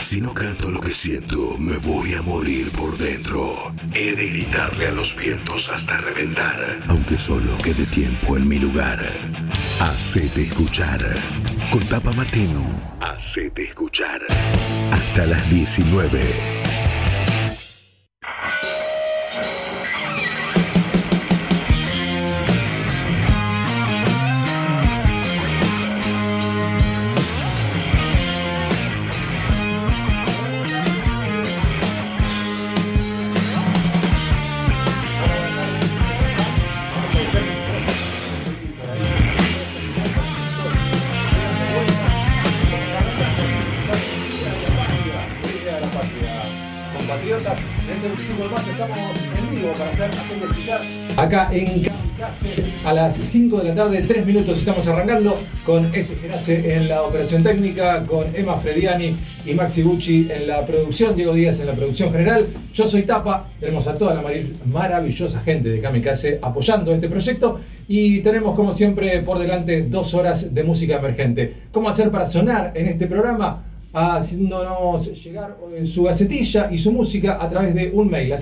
Si no canto lo que siento, me voy a morir por dentro. He de gritarle a los vientos hasta reventar, aunque solo quede tiempo en mi lugar. Hacete escuchar. Con Tapa Martín. Hacete escuchar. Hasta las 19. En Kamikaze a las 5 de la tarde, 3 minutos estamos arrancando con ese Gerace en la operación técnica, con Emma Frediani y Maxi Gucci en la producción, Diego Díaz en la producción general. Yo soy Tapa, tenemos a toda la maravillosa gente de Kamikaze apoyando este proyecto y tenemos como siempre por delante dos horas de música emergente. ¿Cómo hacer para sonar en este programa? haciéndonos llegar eh, su gacetilla y su música a través de un mail,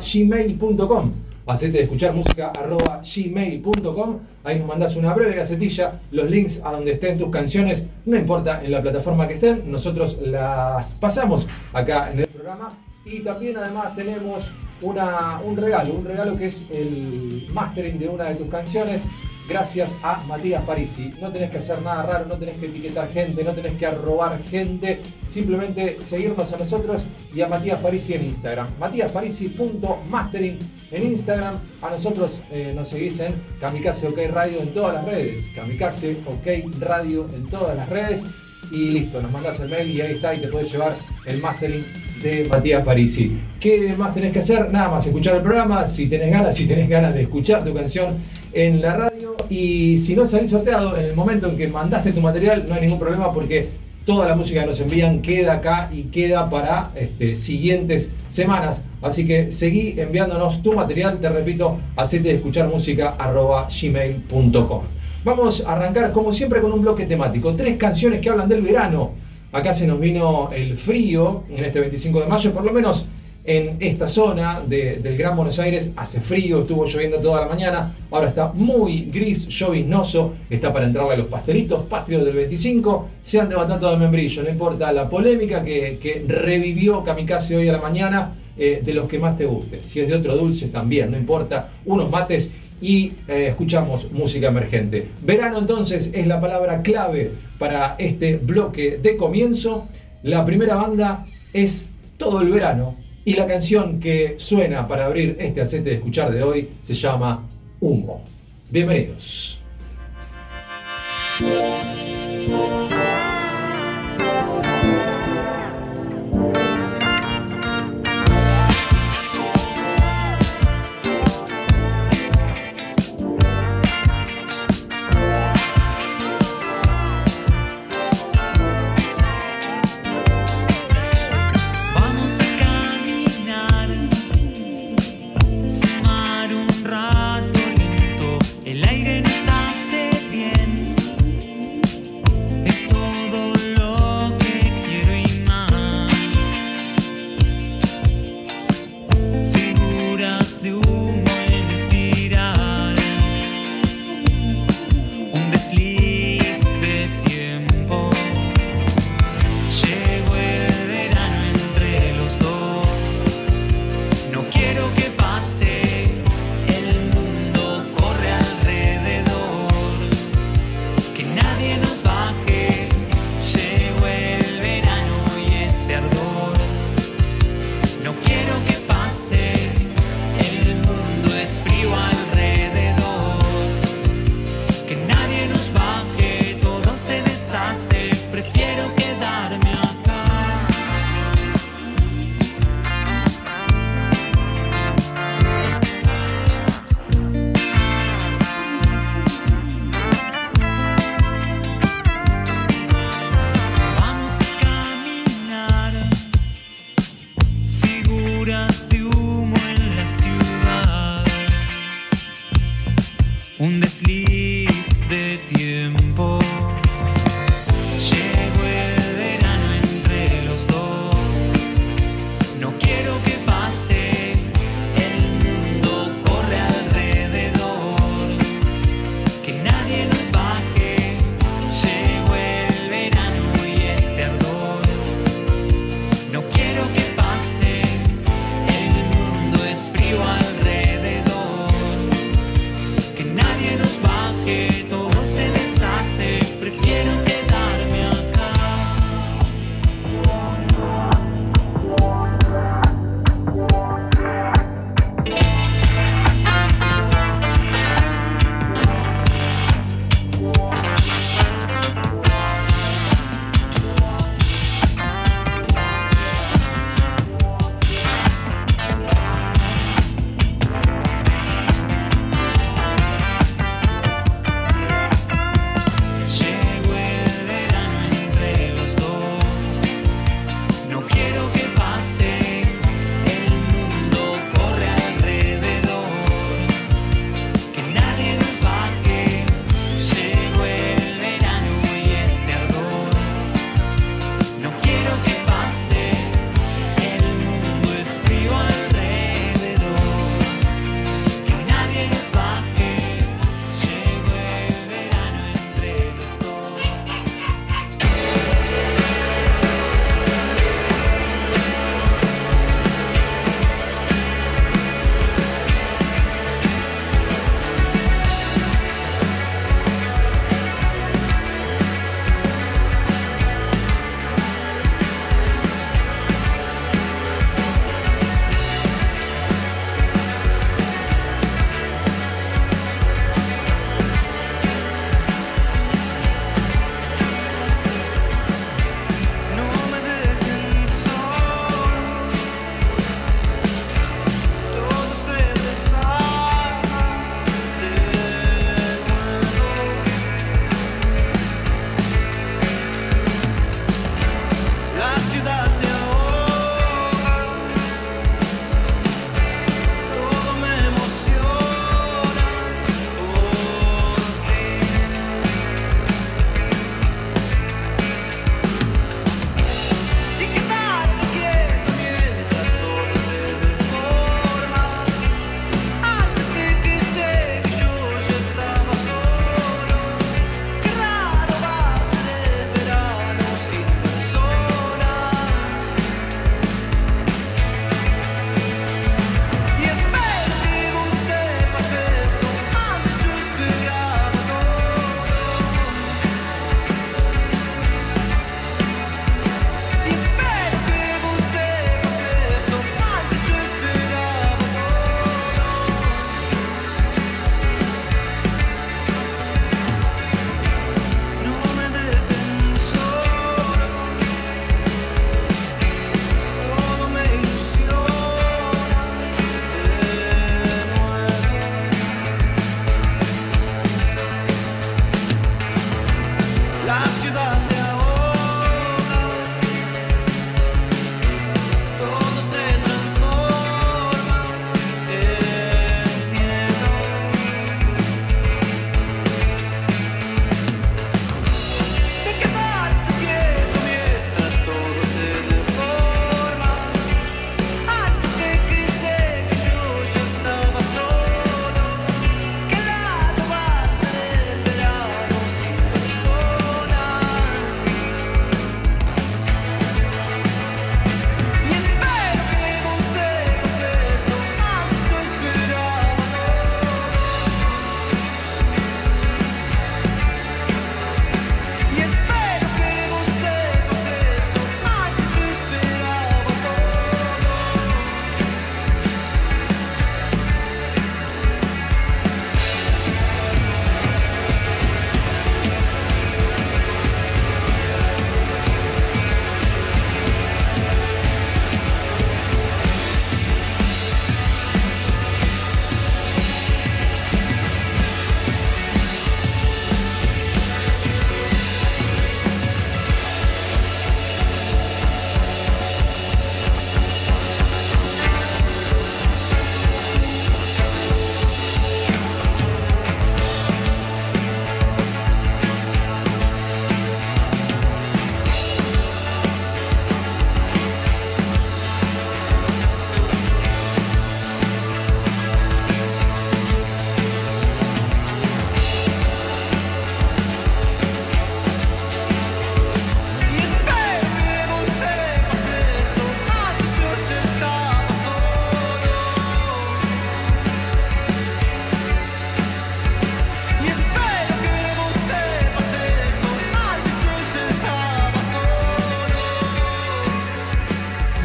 gmail.com hacete de escuchar música arroba gmail.com. Ahí nos mandas una breve gacetilla, los links a donde estén tus canciones, no importa en la plataforma que estén, nosotros las pasamos acá en el programa. Y también además tenemos una, un regalo, un regalo que es el mastering de una de tus canciones gracias a Matías Parisi. No tenés que hacer nada raro, no tenés que etiquetar gente, no tenés que arrobar gente, simplemente seguirnos a nosotros y a Matías Parisi en Instagram. matíasparisi.mastering en Instagram. A nosotros eh, nos seguís en Kamikaze OK Radio en todas las redes. Kamikaze OK Radio en todas las redes. Y listo, nos mandás el mail y ahí está y te puedes llevar el mastering de Matías Parisi. ¿Qué más tenés que hacer? Nada más escuchar el programa, si tenés ganas, si tenés ganas de escuchar tu canción en la radio y si no salís sorteado en el momento en que mandaste tu material no hay ningún problema porque toda la música que nos envían queda acá y queda para este, siguientes semanas. Así que seguí enviándonos tu material, te repito, hacete de escuchar música arroba gmail.com. Vamos a arrancar como siempre con un bloque temático, tres canciones que hablan del verano. Acá se nos vino el frío en este 25 de mayo, por lo menos en esta zona del Gran Buenos Aires. Hace frío, estuvo lloviendo toda la mañana, ahora está muy gris, lloviznoso, está para entrarle a los pastelitos patrios del 25, se han levantado de membrillo, no importa la polémica que, revivió Kamikaze hoy a la mañana, eh, de los que más te guste, si es de otro dulce también, no importa, unos mates y eh, escuchamos música emergente. Verano entonces es la palabra clave para este bloque de comienzo. La primera banda es Todo el Verano y la canción que suena para abrir este acete de escuchar de hoy se llama Humo. Bienvenidos.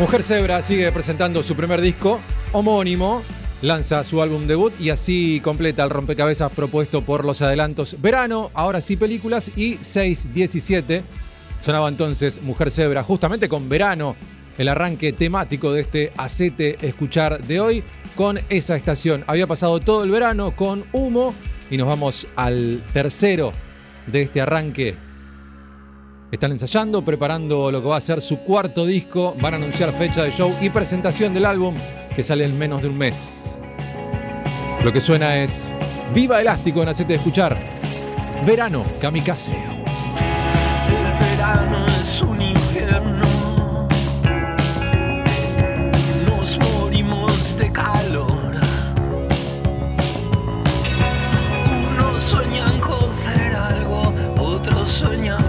Mujer Zebra sigue presentando su primer disco homónimo, lanza su álbum debut y así completa el rompecabezas propuesto por los adelantos Verano, ahora sí películas y 617. Sonaba entonces Mujer Zebra justamente con Verano, el arranque temático de este Acete Escuchar de hoy con esa estación. Había pasado todo el verano con humo y nos vamos al tercero de este arranque están ensayando, preparando lo que va a ser su cuarto disco. Van a anunciar fecha de show y presentación del álbum que sale en menos de un mes. Lo que suena es Viva Elástico en Hacete de Escuchar. Verano, Kamikaze. El verano es un infierno. Nos morimos de calor. Unos sueñan con ser algo, otros sueñan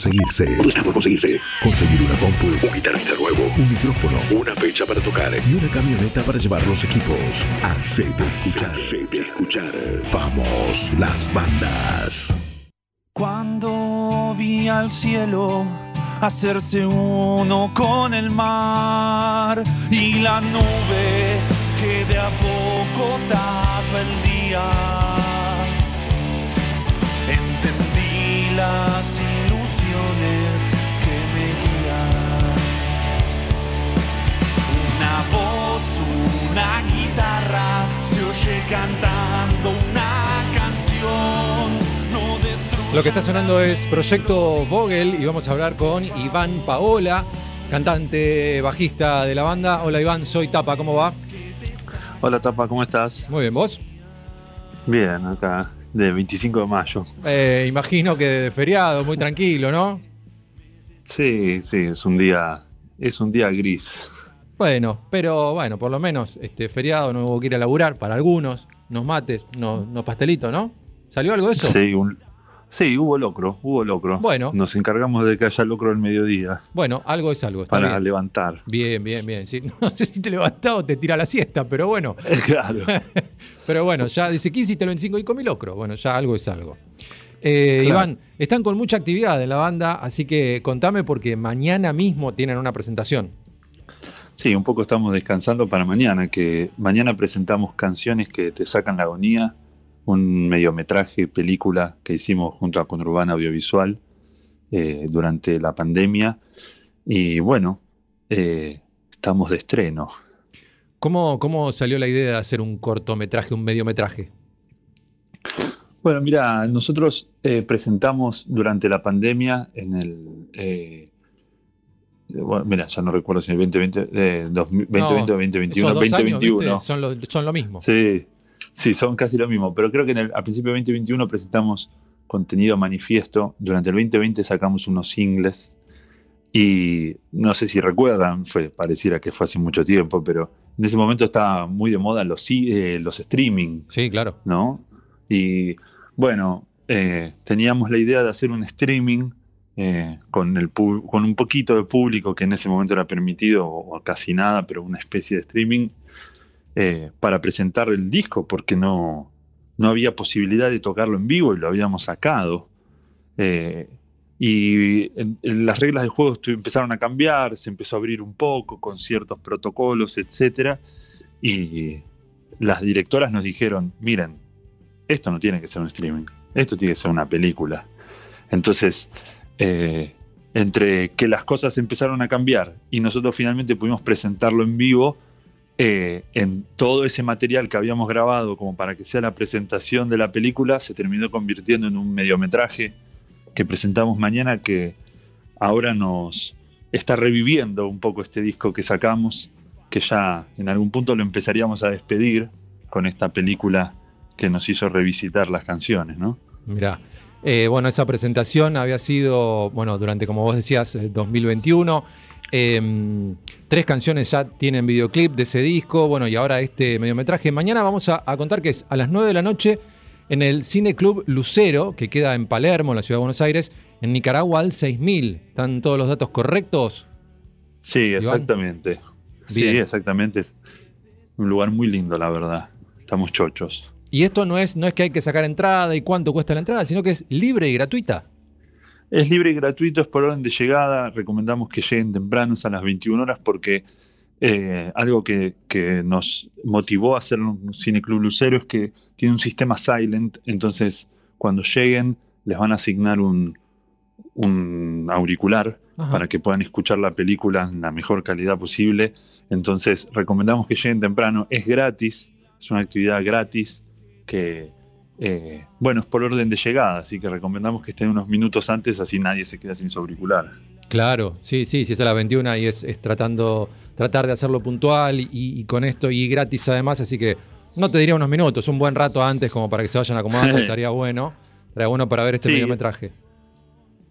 conseguirse. Está por conseguirse. Conseguir una compu, un guitarrista nuevo, un micrófono, una fecha para tocar y una camioneta para llevar los equipos. Hacete escuchar. Hacete escuchar. Vamos, las bandas. Cuando vi al cielo hacerse uno con el mar y la nube que de a poco tapa el día, oye cantando una canción. Lo que está sonando es Proyecto Vogel y vamos a hablar con Iván Paola, cantante bajista de la banda. Hola Iván, soy Tapa, ¿cómo va? Hola Tapa, ¿cómo estás? Muy bien, ¿vos? Bien, acá, de 25 de mayo. Eh, imagino que de feriado, muy tranquilo, ¿no? Sí, sí, es un día, es un día gris. Bueno, pero bueno, por lo menos este feriado no hubo que ir a laburar para algunos, nos mates, no, no pastelitos, ¿no? ¿Salió algo de eso? Sí, un- sí, hubo locro, hubo locro. Bueno. Nos encargamos de que haya locro al mediodía Bueno, algo es algo, está para bien. levantar. Bien, bien, bien. Sí, no sé si te levantás o te tira la siesta, pero bueno. claro. Pero bueno, ya dice, ¿qué hiciste el 25 y comí locro? Bueno, ya algo es algo. Eh, Claro. Iván, están con mucha actividad en la banda, así que contame porque mañana mismo tienen una presentación. Sí, un poco estamos descansando para mañana, que mañana presentamos canciones que te sacan la agonía, un mediometraje, película que hicimos junto a Conurbana Audiovisual eh, durante la pandemia. Y bueno, eh, estamos de estreno. ¿Cómo, ¿Cómo salió la idea de hacer un cortometraje, un mediometraje? Bueno, mira, nosotros eh, presentamos durante la pandemia en el... bueno, mira, ya no recuerdo si en el 2020, eh, 2000 2020 o Esos 2021, dos años, 2021. ¿viste? Son, lo, son lo mismo. Sí, sí, son casi lo mismo. Pero creo que en el, a principio de 2021 presentamos contenido manifiesto. Durante el 2020 sacamos unos singles. Y no sé si recuerdan, fue, pareciera que fue hace mucho tiempo, pero en ese momento estaba muy de moda los, eh, los streaming, Sí, claro. ¿no? Y bueno, eh, teníamos la idea de hacer un streaming eh, con, el con un poquito de público que en ese momento era permitido, o, casi nada, pero una especie de streaming eh, para presentar el disco, porque no, no había posibilidad de tocarlo en vivo y lo habíamos sacado. Eh, y las reglas del juego empezaron a cambiar, se empezó a abrir un poco con ciertos protocolos, etcétera, y las directoras nos dijeron, miren, esto no tiene que ser un streaming, esto tiene que ser una película. Entonces, eh, entre que las cosas empezaron a cambiar y nosotros finalmente pudimos presentarlo en vivo, eh, en todo ese material que habíamos grabado como para que sea la presentación de la película, se terminó convirtiendo en un mediometraje que presentamos mañana que ahora nos está reviviendo un poco este disco que sacamos, que ya en algún punto lo empezaríamos a despedir con esta película que nos hizo revisitar las canciones, ¿no? Mirá. Eh, bueno, esa presentación había sido, bueno, durante, como vos decías, el 2021. Eh, tres canciones ya tienen videoclip de ese disco, bueno, y ahora este mediometraje. Mañana vamos a, a contar que es a las 9 de la noche en el Cine Club Lucero, que queda en Palermo, en la ciudad de Buenos Aires, en Nicaragua al 6000. ¿Están todos los datos correctos? Sí, exactamente. Sí, exactamente. Es un lugar muy lindo, la verdad. Estamos chochos. Y esto no es, no es que hay que sacar entrada y cuánto cuesta la entrada, sino que es libre y gratuita. Es libre y gratuito, es por orden de llegada. Recomendamos que lleguen tempranos a las 21 horas porque eh, algo que, que nos motivó a hacer un Cineclub Lucero es que tiene un sistema silent, entonces cuando lleguen les van a asignar un, un auricular Ajá. para que puedan escuchar la película en la mejor calidad posible. Entonces recomendamos que lleguen temprano, es gratis, es una actividad gratis que, eh, bueno, es por orden de llegada, así que recomendamos que estén unos minutos antes, así nadie se queda sin su auricular. Claro, sí, sí, si es a las 21 y es, es tratando, tratar de hacerlo puntual y, y con esto y gratis además, así que no te diría unos minutos, un buen rato antes como para que se vayan acomodando, estaría bueno, estaría bueno para ver este Sí. mediometraje.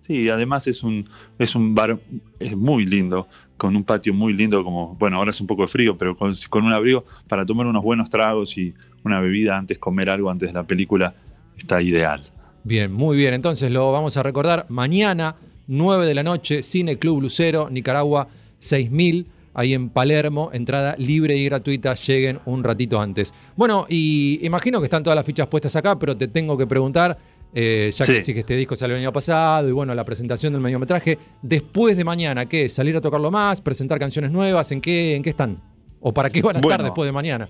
Sí, además es un, es un bar es muy lindo, con un patio muy lindo, como, bueno, ahora es un poco de frío, pero con, con un abrigo para tomar unos buenos tragos y una bebida antes, comer algo antes de la película, está ideal. Bien, muy bien, entonces lo vamos a recordar mañana, 9 de la noche, Cine Club Lucero, Nicaragua, 6000, ahí en Palermo, entrada libre y gratuita, lleguen un ratito antes. Bueno, y imagino que están todas las fichas puestas acá, pero te tengo que preguntar, eh, ya que Sí. decís que este disco salió el año pasado y bueno, la presentación del mediometraje, después de mañana, ¿qué? ¿Salir a tocarlo más? ¿Presentar canciones nuevas? ¿En qué, en qué están? ¿O para qué van a estar después de mañana?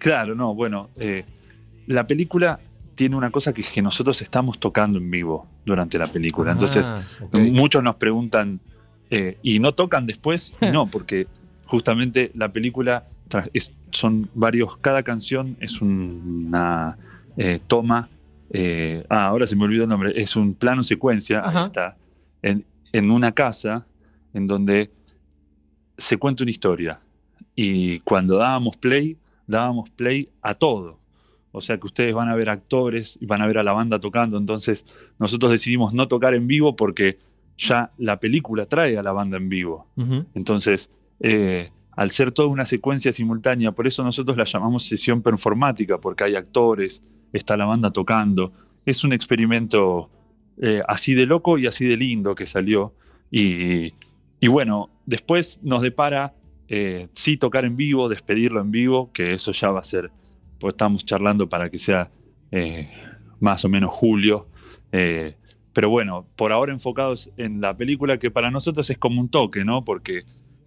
Claro, no, bueno, eh, la película tiene una cosa que es que nosotros estamos tocando en vivo durante la película. Entonces, Ah, ok. muchos nos preguntan, eh, ¿y no tocan después? No, porque justamente la película es- son varios, cada canción es un- una eh, toma, eh, ah, ahora se me olvidó el nombre, es un plano secuencia, ahí está, en, en una casa en donde se cuenta una historia. Y cuando dábamos play, dábamos play a todo. O sea que ustedes van a ver actores y van a ver a la banda tocando. Entonces nosotros decidimos no tocar en vivo porque ya la película trae a la banda en vivo. Entonces, eh, al ser toda una secuencia simultánea, por eso nosotros la llamamos sesión performática, porque hay actores, está la banda tocando. Es un experimento eh, así de loco y así de lindo que salió. Y, y bueno, después nos depara eh, sí tocar en vivo, despedirlo en vivo, que eso ya va a ser, pues estamos charlando para que sea eh, más o menos julio. Eh, pero bueno, por ahora enfocados en la película, que para nosotros es como un toque, ¿no? Porque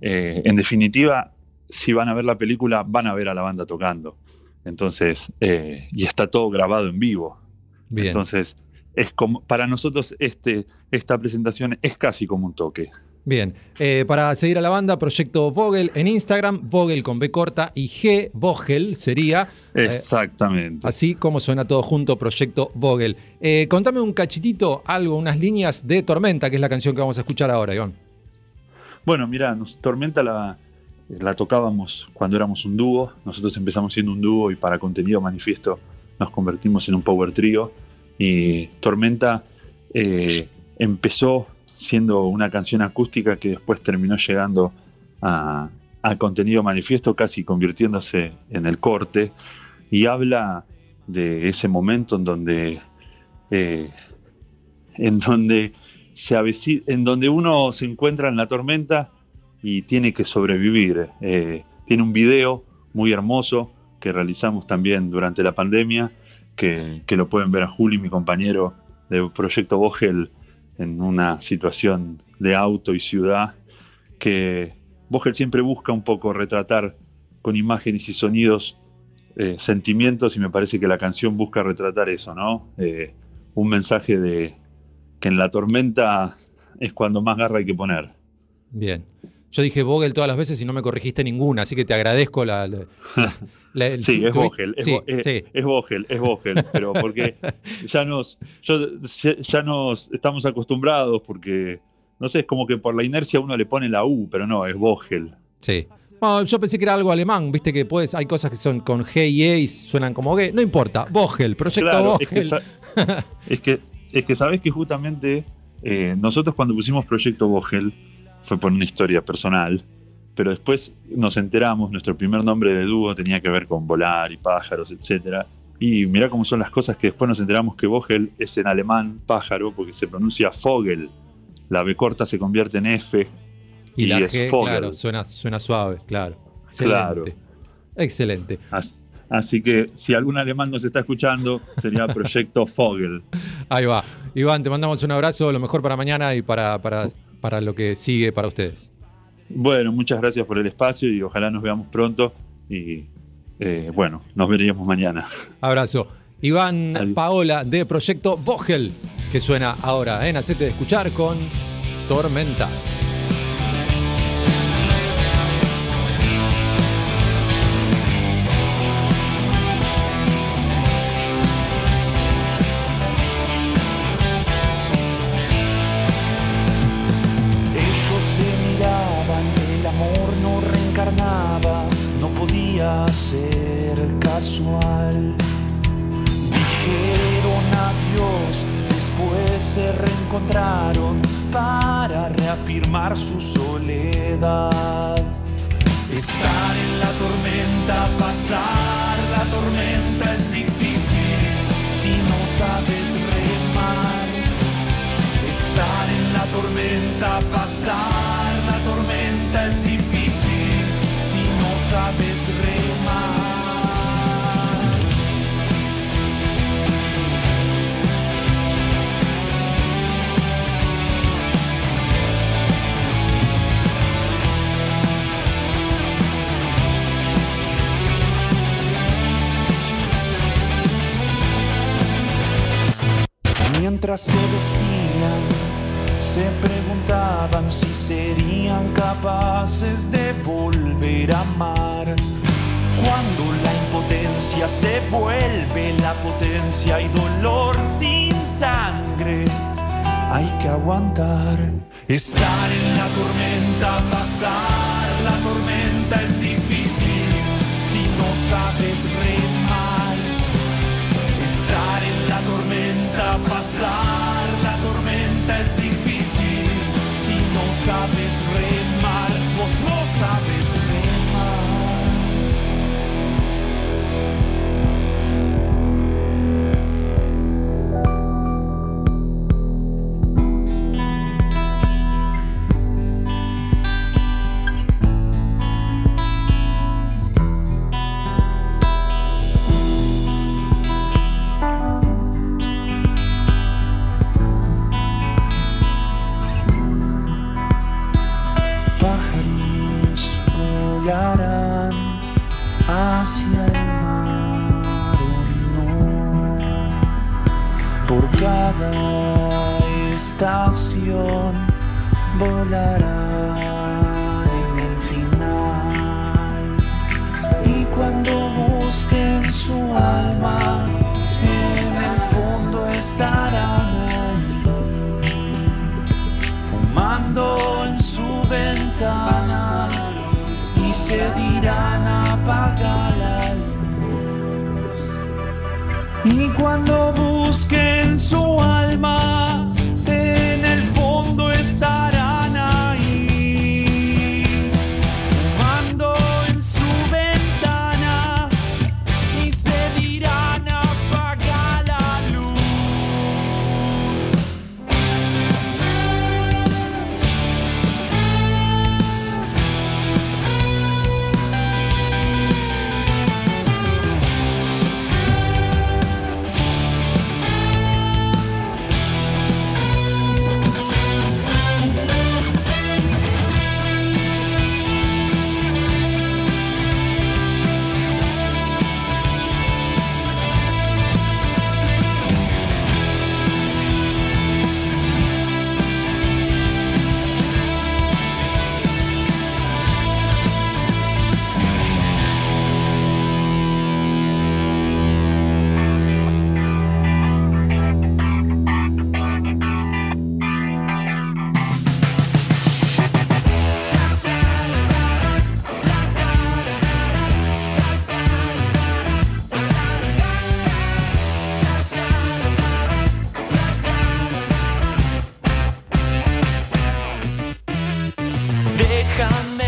en definitiva, si van a ver la película, van a ver a la banda tocando. Entonces, y está todo grabado en vivo. Entonces, es como, para nosotros este, esta presentación es casi como un toque. Bien, eh, para seguir a la banda, Proyecto Vogel en Instagram, Vogel con B corta y G, Vogel sería. Eh, Exactamente. así como suena todo junto, Proyecto Vogel. Eh, contame un cachitito, algo, unas líneas de Tormenta, que es la canción que vamos a escuchar ahora, Iván. Bueno, mira, Tormenta la, la tocábamos cuando éramos un dúo. Nosotros empezamos siendo un dúo y para contenido manifiesto nos convertimos en un power trio. Y Tormenta empezó siendo una canción acústica que después terminó llegando a, contenido manifiesto, casi convirtiéndose en el corte, y habla de ese momento en donde, eh, en donde se en donde uno se encuentra en la tormenta y tiene que sobrevivir. Eh, tiene un video muy hermoso que realizamos también durante la pandemia, que, lo pueden ver a Juli, mi compañero de Proyecto Vogel, en una situación de auto y ciudad que Vogel siempre busca un poco retratar con imágenes y sonidos eh, sentimientos y me parece que la canción busca retratar eso, ¿no? Eh, un mensaje de que en la tormenta es cuando más garra hay que poner. Bien. Yo dije Vogel todas las veces y no me corregiste ninguna, así que te agradezco la. sí, es Vogel, es, Vogel, es Vogel, pero porque ya nos, ya nos estamos acostumbrados, porque no sé, es como que por la inercia uno le pone la U, pero no, es Vogel. Sí. yo pensé que era algo alemán, viste que puedes, hay cosas que son con G y E y suenan como G, no importa, Vogel, proyecto Vogel. Es que, es que, sabes que justamente eh, nosotros cuando pusimos proyecto Vogel, fue por una historia personal, pero después nos enteramos, nuestro primer nombre de dúo tenía que ver con volar y pájaros, etc. Y mira cómo son las cosas que después nos enteramos que Vogel es en alemán pájaro porque se pronuncia Vogel. La B corta se convierte en F. Y, la G, claro, suena, suena suave, claro. Excelente. Claro. Excelente. Así, que si algún alemán nos está escuchando, sería Proyecto Vogel. Ahí va. Iván, te mandamos un abrazo, lo mejor para mañana y para, para para lo que sigue para ustedes. Bueno, muchas gracias por el espacio y ojalá nos veamos pronto y eh, bueno, nos veríamos mañana. Abrazo. Iván Paola de Proyecto Vogel, que suena ahora en Hacete de Escuchar con Tormenta. Se vestían, se preguntaban si serían capaces de volver a amar. Cuando la impotencia se vuelve la potencia y dolor sin sangre, hay que aguantar. Estar en la tormenta, pasar la tormenta es difícil si no sabes remar. Estar en la tormenta, pasar la tormenta es difícil. Si no sabes come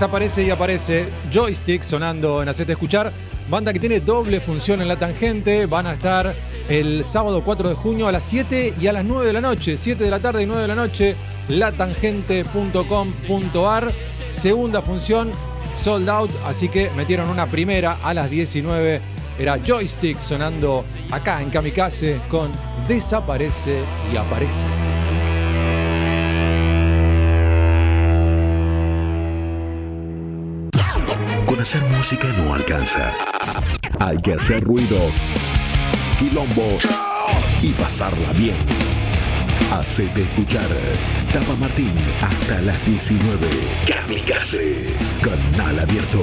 desaparece y aparece Joystick sonando en Hacete Escuchar. Banda que tiene doble función en la tangente. Van a estar el sábado 4 de junio a las 7 y a las 9 de la noche. 7 de la tarde y 9 de la noche. Latangente.com.ar. Segunda función, sold out. Así que metieron una primera a las 19. Era Joystick sonando acá en Kamikaze con Desaparece y aparece. Hacer música no alcanza. Hay que hacer ruido, quilombo y pasarla bien. Hacete escuchar. Tapa Martín hasta las 19. Kamikaze. Canal abierto.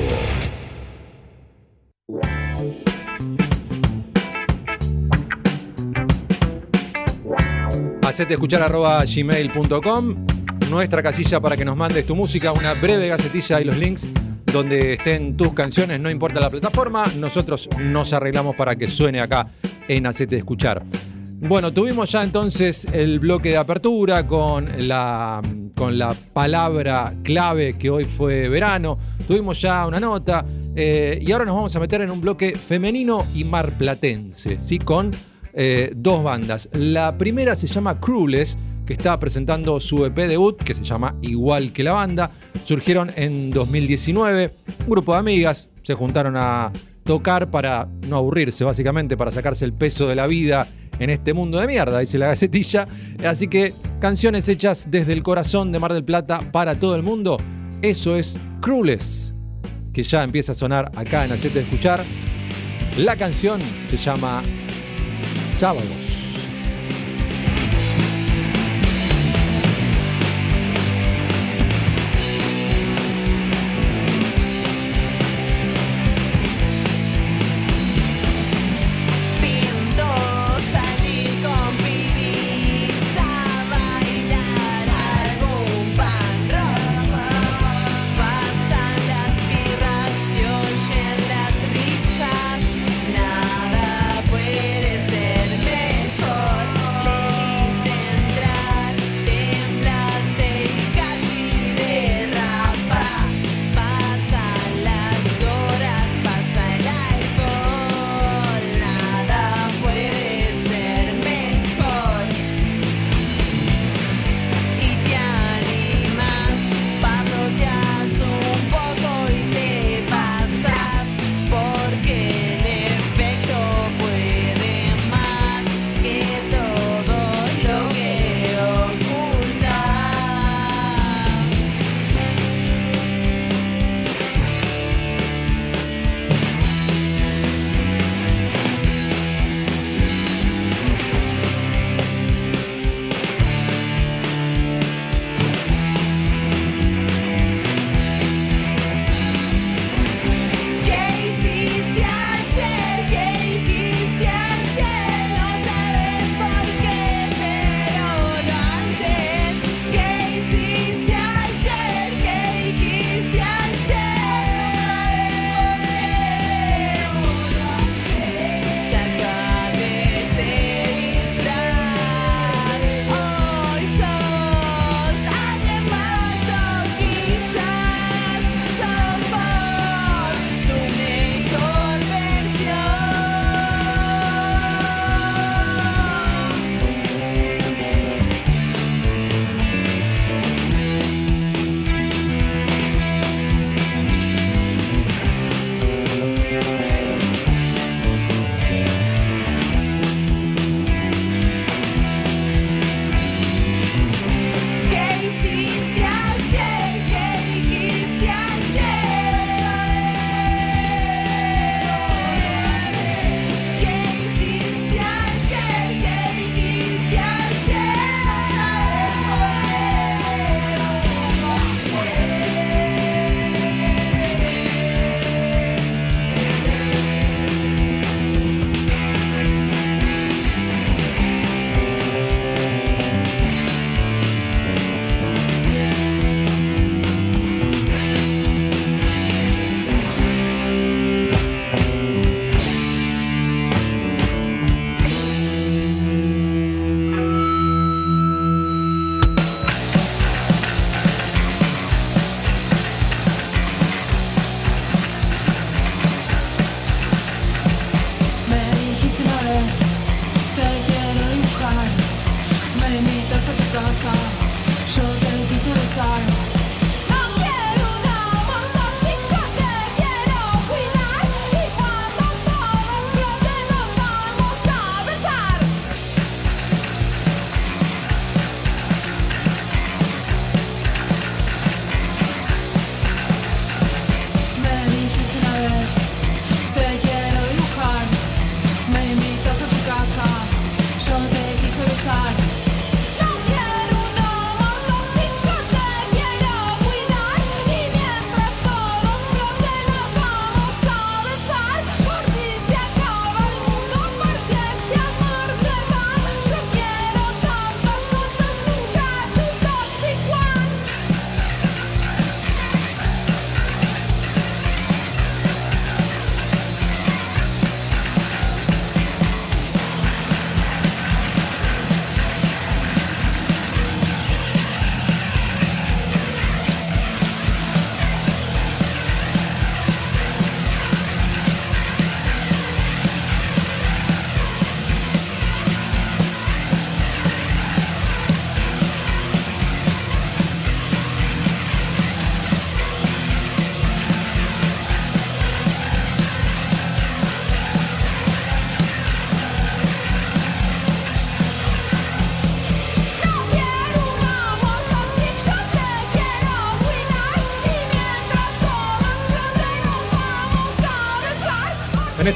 Hacete escuchar arroba gmail.com. Nuestra casilla para que nos mandes tu música, una breve gacetilla y los links donde estén tus canciones, no importa la plataforma, nosotros nos arreglamos para que suene acá en Hacete escuchar. Bueno, tuvimos ya entonces el bloque de apertura con la, con la palabra clave que hoy fue verano. Tuvimos ya una nota eh, y ahora nos vamos a meter en un bloque femenino y marplatense, ¿sí? Con eh, dos bandas. La primera se llama Crueles, que está presentando su EP debut, que se llama Igual que la banda. Surgieron en 2019. Un grupo de amigas se juntaron a tocar para no aburrirse, básicamente, para sacarse el peso de la vida en este mundo de mierda, dice la gacetilla. Así que canciones hechas desde el corazón de Mar del Plata para todo el mundo. Eso es Crueles, que ya empieza a sonar acá en Hacete de Escuchar. La canción se llama Sábados.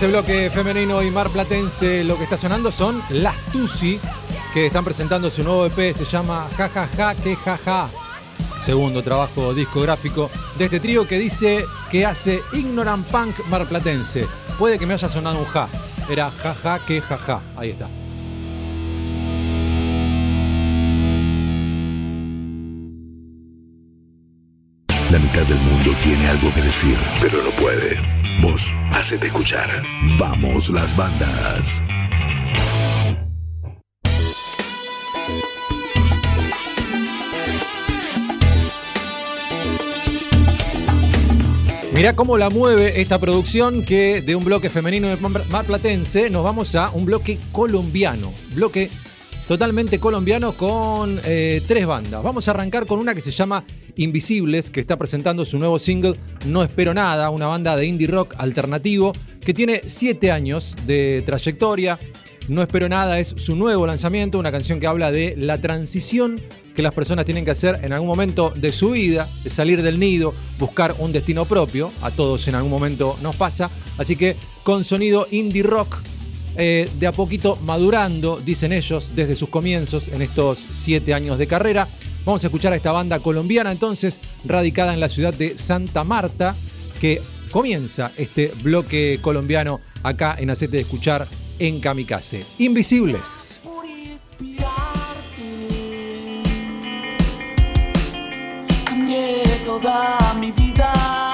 Este bloque femenino y marplatense lo que está sonando son las Tusi, que están presentando su nuevo EP, se llama Ja Ja Ja Que Ja Ja. Segundo trabajo discográfico de este trío que dice que hace Ignorant Punk marplatense. Puede que me haya sonado un ja. Era Ja Ja Que Ja Ja. Ahí está. La mitad del mundo tiene algo que decir, pero no puede. Vos, hacete escuchar. Vamos las bandas. Mirá cómo la mueve esta producción que de un bloque femenino de Mar- marplatense nos vamos a un bloque colombiano. Bloque totalmente colombiano con eh, tres bandas. Vamos a arrancar con una que se llama Invisibles, que está presentando su nuevo single No Espero Nada, una banda de indie rock alternativo que tiene siete años de trayectoria. No Espero Nada es su nuevo lanzamiento, una canción que habla de la transición que las personas tienen que hacer en algún momento de su vida, de salir del nido, buscar un destino propio. A todos en algún momento nos pasa. Así que con sonido indie rock, eh, de a poquito madurando, dicen ellos, desde sus comienzos en estos siete años de carrera. Vamos a escuchar a esta banda colombiana entonces, radicada en la ciudad de Santa Marta, que comienza este bloque colombiano acá en Acete de Escuchar en Kamikaze. Invisibles. toda mi vida.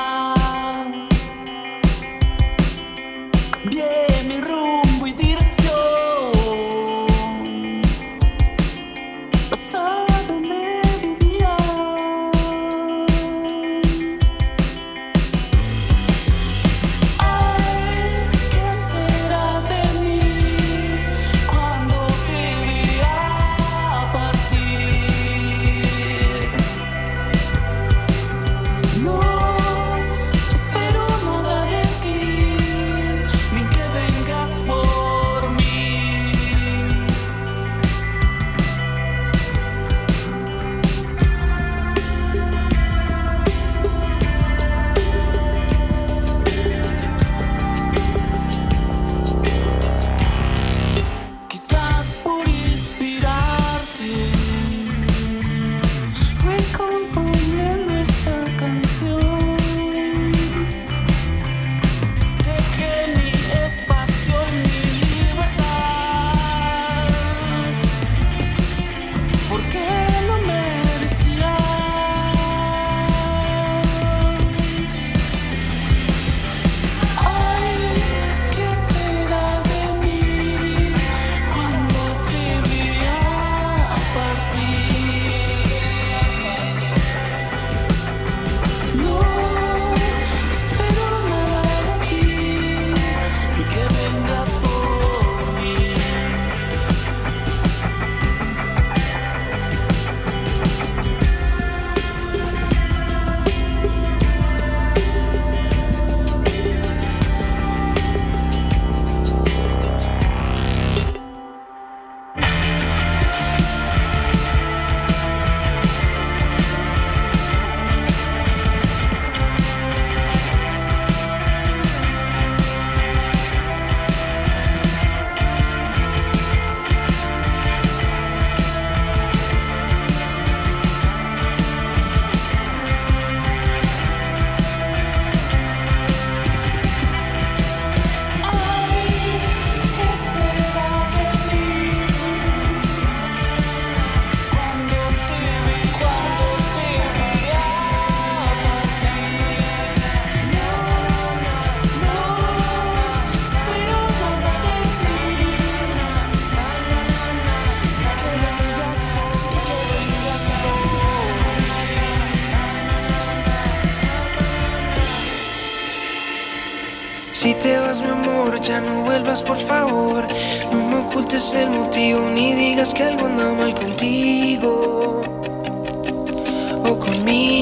Por favor. No me ocultes el motivo, ni digas que algo anda mal contigo o conmigo.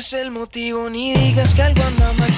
es el motivo, ni digas que algo anda mal.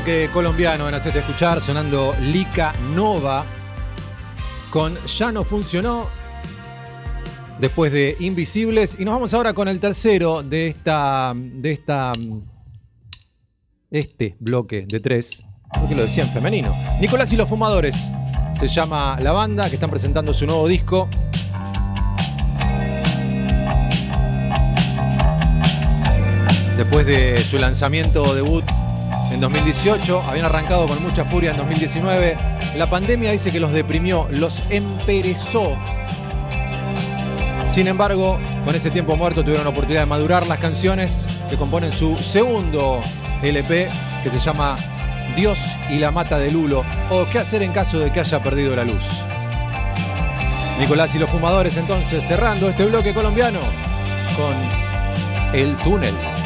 bloque colombiano en Hacete Escuchar, sonando Lica Nova con Ya no funcionó, después de Invisibles. Y nos vamos ahora con el tercero de esta. de esta. este bloque de tres. porque lo decía en femenino. Nicolás y los Fumadores. Se llama La Banda, que están presentando su nuevo disco. Después de su lanzamiento debut 2018, habían arrancado con mucha furia en 2019. La pandemia dice que los deprimió, los emperezó. Sin embargo, con ese tiempo muerto tuvieron la oportunidad de madurar las canciones que componen su segundo LP, que se llama Dios y la Mata de Lulo, o qué hacer en caso de que haya perdido la luz. Nicolás y los fumadores entonces cerrando este bloque colombiano con El Túnel.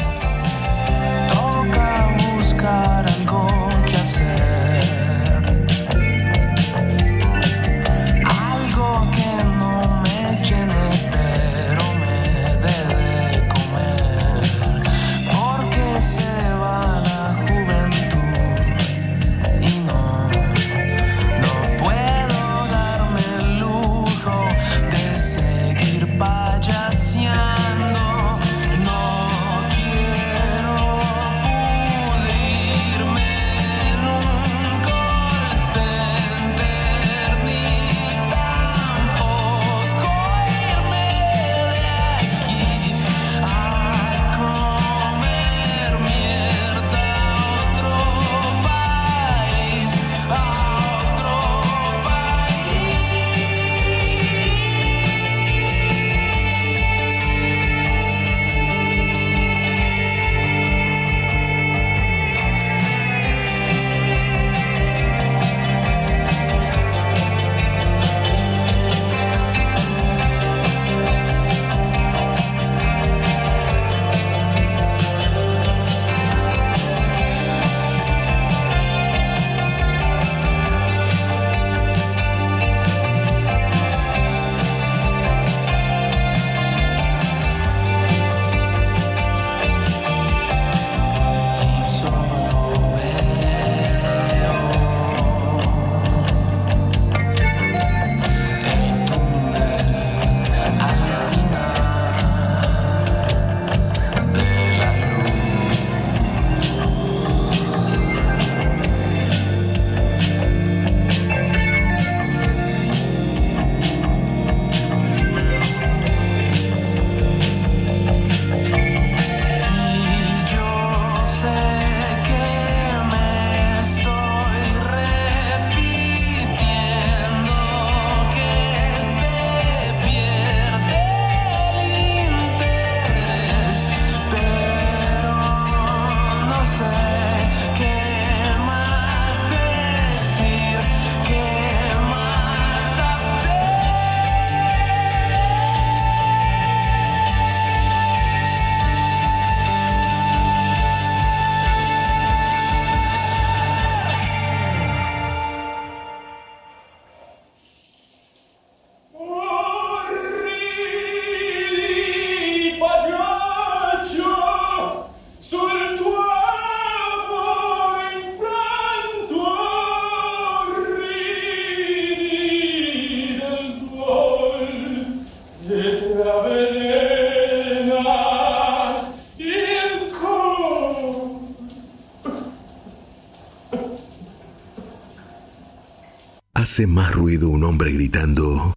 Hace más ruido un hombre gritando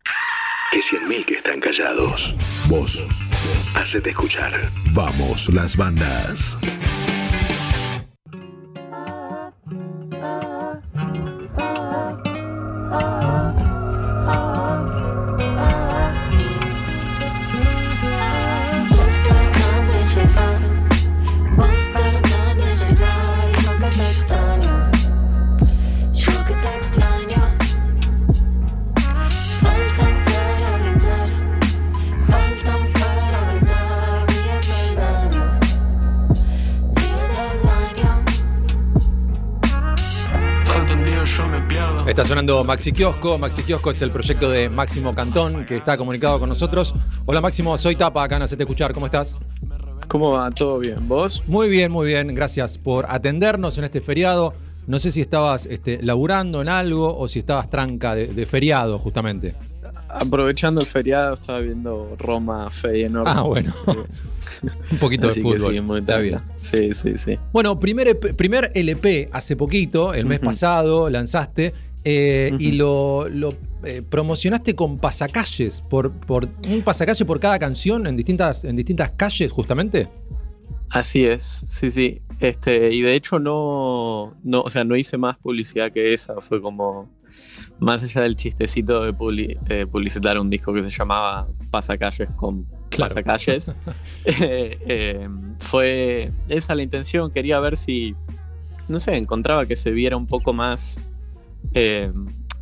que cien mil que están callados. Vos, hacete escuchar. Vamos, las bandas. Maxi Kiosco. Maxi Kiosco es el proyecto de Máximo Cantón que está comunicado con nosotros. Hola Máximo, soy Tapa, acá en Hacete Escuchar. ¿Cómo estás? ¿Cómo va? ¿Todo bien? ¿Vos? Muy bien, muy bien. Gracias por atendernos en este feriado. No sé si estabas este, laburando en algo o si estabas tranca de, de feriado, justamente. Aprovechando el feriado, estaba viendo Roma Feyenoord. Ah, bueno. Un poquito Así de fútbol. sí, muy Está bien. tranca. Sí, sí, sí. Bueno, primer, EP primer LP hace poquito, el mes pasado, lanzaste. Eh, Y lo, lo, eh, promocionaste con pasacalles, por, por un pasacalle por cada canción en distintas, en distintas calles, justamente. Así es, sí, sí. Este, y de hecho no, no, o sea, no hice más publicidad que esa. Fue como más allá del chistecito de publi- publicitar un disco que se llamaba Pasacalles con Claro. Pasacalles. eh, eh, fue esa la intención. Quería ver si, no sé, encontraba que se viera un poco más eh,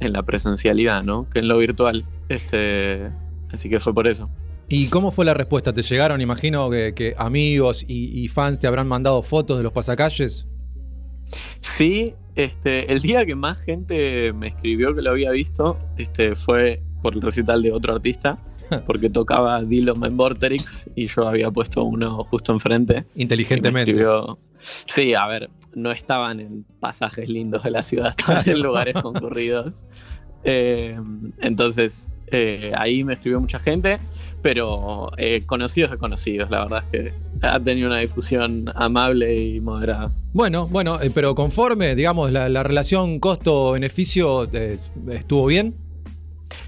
en la presencialidad, ¿no? Que en lo virtual. Este, así que fue por eso. ¿Y cómo fue la respuesta? ¿Te llegaron, imagino, que, que amigos y, y fans te habrán mandado fotos de los pasacalles? Sí, este, el día que más gente me escribió que lo había visto este, fue por el recital de otro artista, porque tocaba Dylan en Vorterix y yo había puesto uno justo enfrente. y me Inteligentemente. escribió- Sí, a ver, no estaban en pasajes lindos de la ciudad, estaban en lugares concurridos. Eh, entonces, eh, ahí me escribió mucha gente, pero eh, conocidos de conocidos, la verdad es que ha tenido una difusión amable y moderada. Bueno, bueno, pero conforme, digamos, la, la relación costo-beneficio estuvo bien.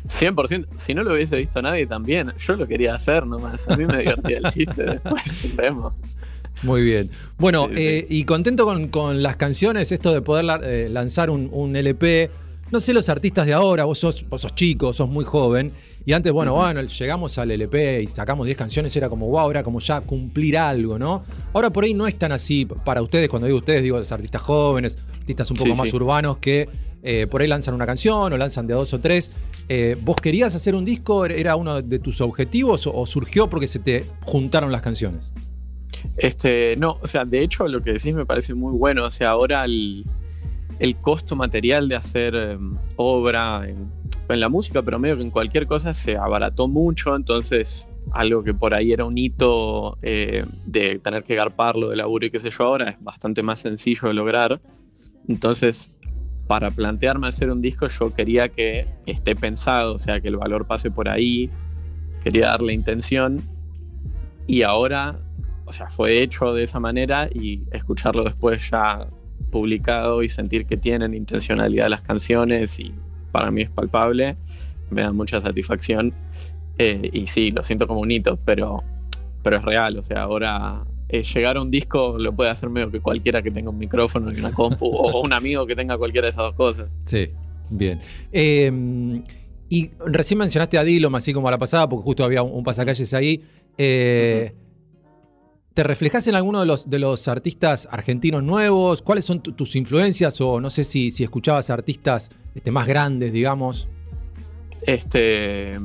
100%, si no lo hubiese visto nadie también, yo lo quería hacer nomás, a mí me divertía el chiste, después vemos. Muy bien. Bueno, Sí, sí. eh, y contento con, con las canciones, esto de poder la- eh, lanzar un, un LP. No sé los artistas de ahora, vos sos, vos sos chico, sos muy joven. Y antes, bueno, bueno, llegamos al LP y sacamos 10 canciones, era como, wow, era como ya cumplir algo, ¿no? Ahora por ahí no es tan así para ustedes, cuando digo ustedes, digo los artistas jóvenes, artistas un poco Sí, más urbanos que eh, por ahí lanzan una canción o lanzan de dos o tres. Eh, ¿Vos querías hacer un disco? ¿Era uno de tus objetivos o, o surgió porque se te juntaron las canciones? Este, no, o sea, de hecho lo que decís me parece muy bueno, o sea, ahora el, el costo material de hacer eh, obra en, en la música, pero medio que en cualquier cosa se abarató mucho, entonces algo que por ahí era un hito eh, de tener que garparlo de laburo y qué sé yo ahora es bastante más sencillo de lograr. Entonces, para plantearme hacer un disco yo quería que esté pensado, o sea, que el valor pase por ahí, quería darle intención. Y ahora, o sea, fue hecho de esa manera y escucharlo después ya publicado y sentir que tienen intencionalidad las canciones y para mí es palpable, me da mucha satisfacción Eh, y sí, lo siento como un hito, pero, pero es real, o sea, ahora eh, llegar a un disco lo puede hacer medio que cualquiera que tenga un micrófono y una compu o un amigo que tenga cualquiera de esas dos cosas. Sí, bien. Eh, y recién mencionaste a Dillom, así como a la pasada, porque justo había un, un pasacalles ahí. Eh, ¿Te reflejas en alguno de los, de los artistas argentinos nuevos? ¿Cuáles son tu- tus influencias? O no sé si, si escuchabas artistas este, más grandes, digamos. Este,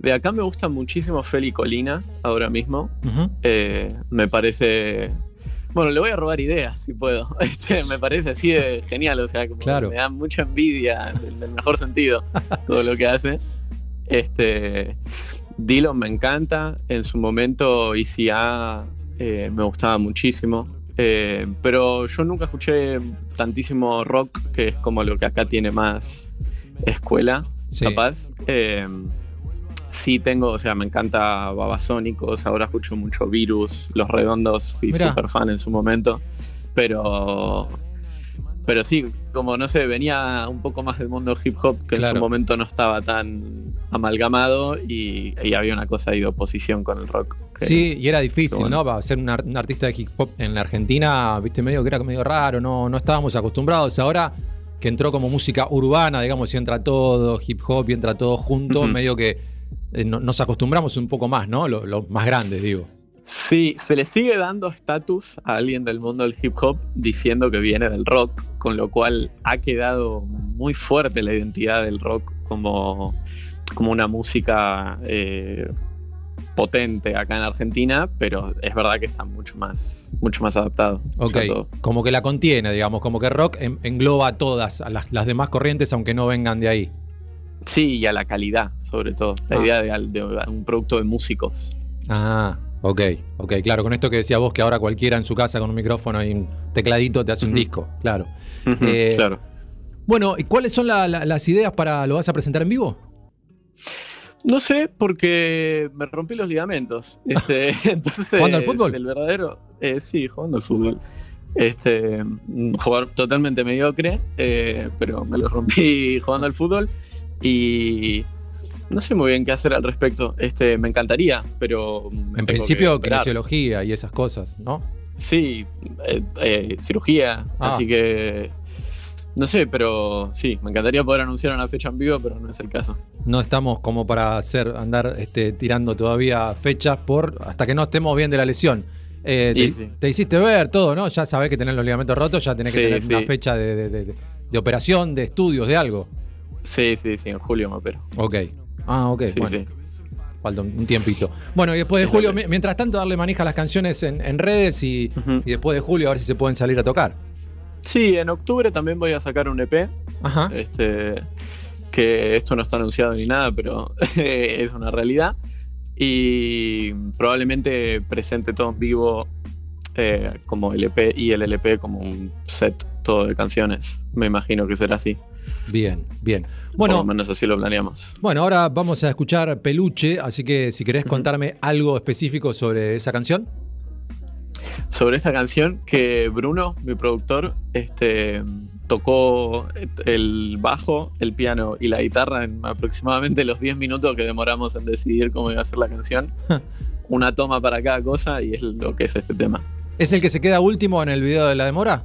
de acá me gusta muchísimo Feli Colina ahora mismo. Eh, me parece. Bueno, le voy a robar ideas si puedo. Este, me parece así de genial, o sea, como Claro. me da mucha envidia, en el mejor sentido, todo lo que hace. Este, Dylan me encanta, en su momento ICA eh, me gustaba muchísimo, eh, pero yo nunca escuché tantísimo rock, que es como lo que acá tiene más escuela, Sí. capaz. Eh, sí tengo, o sea, me encanta Babasónicos, ahora escucho mucho Virus, Los Redondos, fui Mirá. súper fan en su momento, pero pero sí, como no sé, venía un poco más del mundo hip hop que en su momento no estaba tan amalgamado y, y había una cosa ahí de oposición con el rock. que- Sí, y era difícil, bueno. ¿no? Para ser un, ar- un artista de hip hop en la Argentina, viste, medio que era medio raro, no, no estábamos acostumbrados. Ahora que entró como música urbana, digamos, y entra todo, hip hop y entra todo junto, medio que eh, no- nos acostumbramos un poco más, ¿no? Los los más grandes, digo. Sí, se le sigue dando estatus a alguien del mundo del hip hop diciendo que viene del rock, con lo cual ha quedado muy fuerte la identidad del rock como, como una música eh, potente acá en Argentina, pero es verdad que está mucho más, mucho más adaptado. Ok, como que la contiene, digamos, como que rock en- engloba a todas, a las, las demás corrientes, aunque no vengan de ahí. Sí, y a la calidad, sobre todo. La Ah. idea de, de un producto de músicos. Ah, ok, ok, claro, con esto que decía vos, que ahora cualquiera en su casa con un micrófono y un tecladito te hace un disco, claro. Eh, claro. Bueno, ¿y cuáles son la- la- las ideas para, lo vas a presentar en vivo? No sé, porque me rompí los ligamentos. Este, entonces, ¿Jugando al fútbol? El verdadero. eh, sí, jugando al fútbol. Este, un jugador totalmente mediocre, eh, pero me lo rompí jugando al fútbol. Y no sé muy bien qué hacer al respecto. Este, me encantaría, pero. En principio, kinesiología y esas cosas, ¿no? Sí, eh, eh, cirugía. Ah. Así que. No sé, pero sí, me encantaría poder anunciar una fecha en vivo, pero no es el caso. No estamos como para hacer, andar este, tirando todavía fechas por hasta que no estemos bien de la lesión. Eh, te, sí. te hiciste ver todo, ¿no? Ya sabés que tenés los ligamentos rotos, ya tenés que Sí, tener una fecha de, de- de- de operación, de estudios, de algo. Sí, sí, sí, en julio me opero. Ok. Ah, ok. Sí, bueno. sí. Falta un tiempito. Bueno, y después de julio, mientras tanto, darle manija a las canciones en, en redes y, y después de julio a ver si se pueden salir a tocar. Sí, en octubre también voy a sacar un EP. Ajá. Este, que esto no está anunciado ni nada, pero es una realidad. Y probablemente presente todo en vivo eh, como el EP y el LP como un set todo de canciones. Me imagino que será así. Bien, bien. Por Bueno, lo menos así lo planeamos. bueno, ahora vamos a escuchar Peluche, así que si querés contarme algo específico sobre esa canción. sobre esta canción que Bruno, mi productor, este, tocó el bajo, el piano y la guitarra en aproximadamente los 10 minutos que demoramos en decidir cómo iba a ser la canción. Una toma para cada cosa y es lo que es este tema. ¿Es el que se queda último en el video de la demora?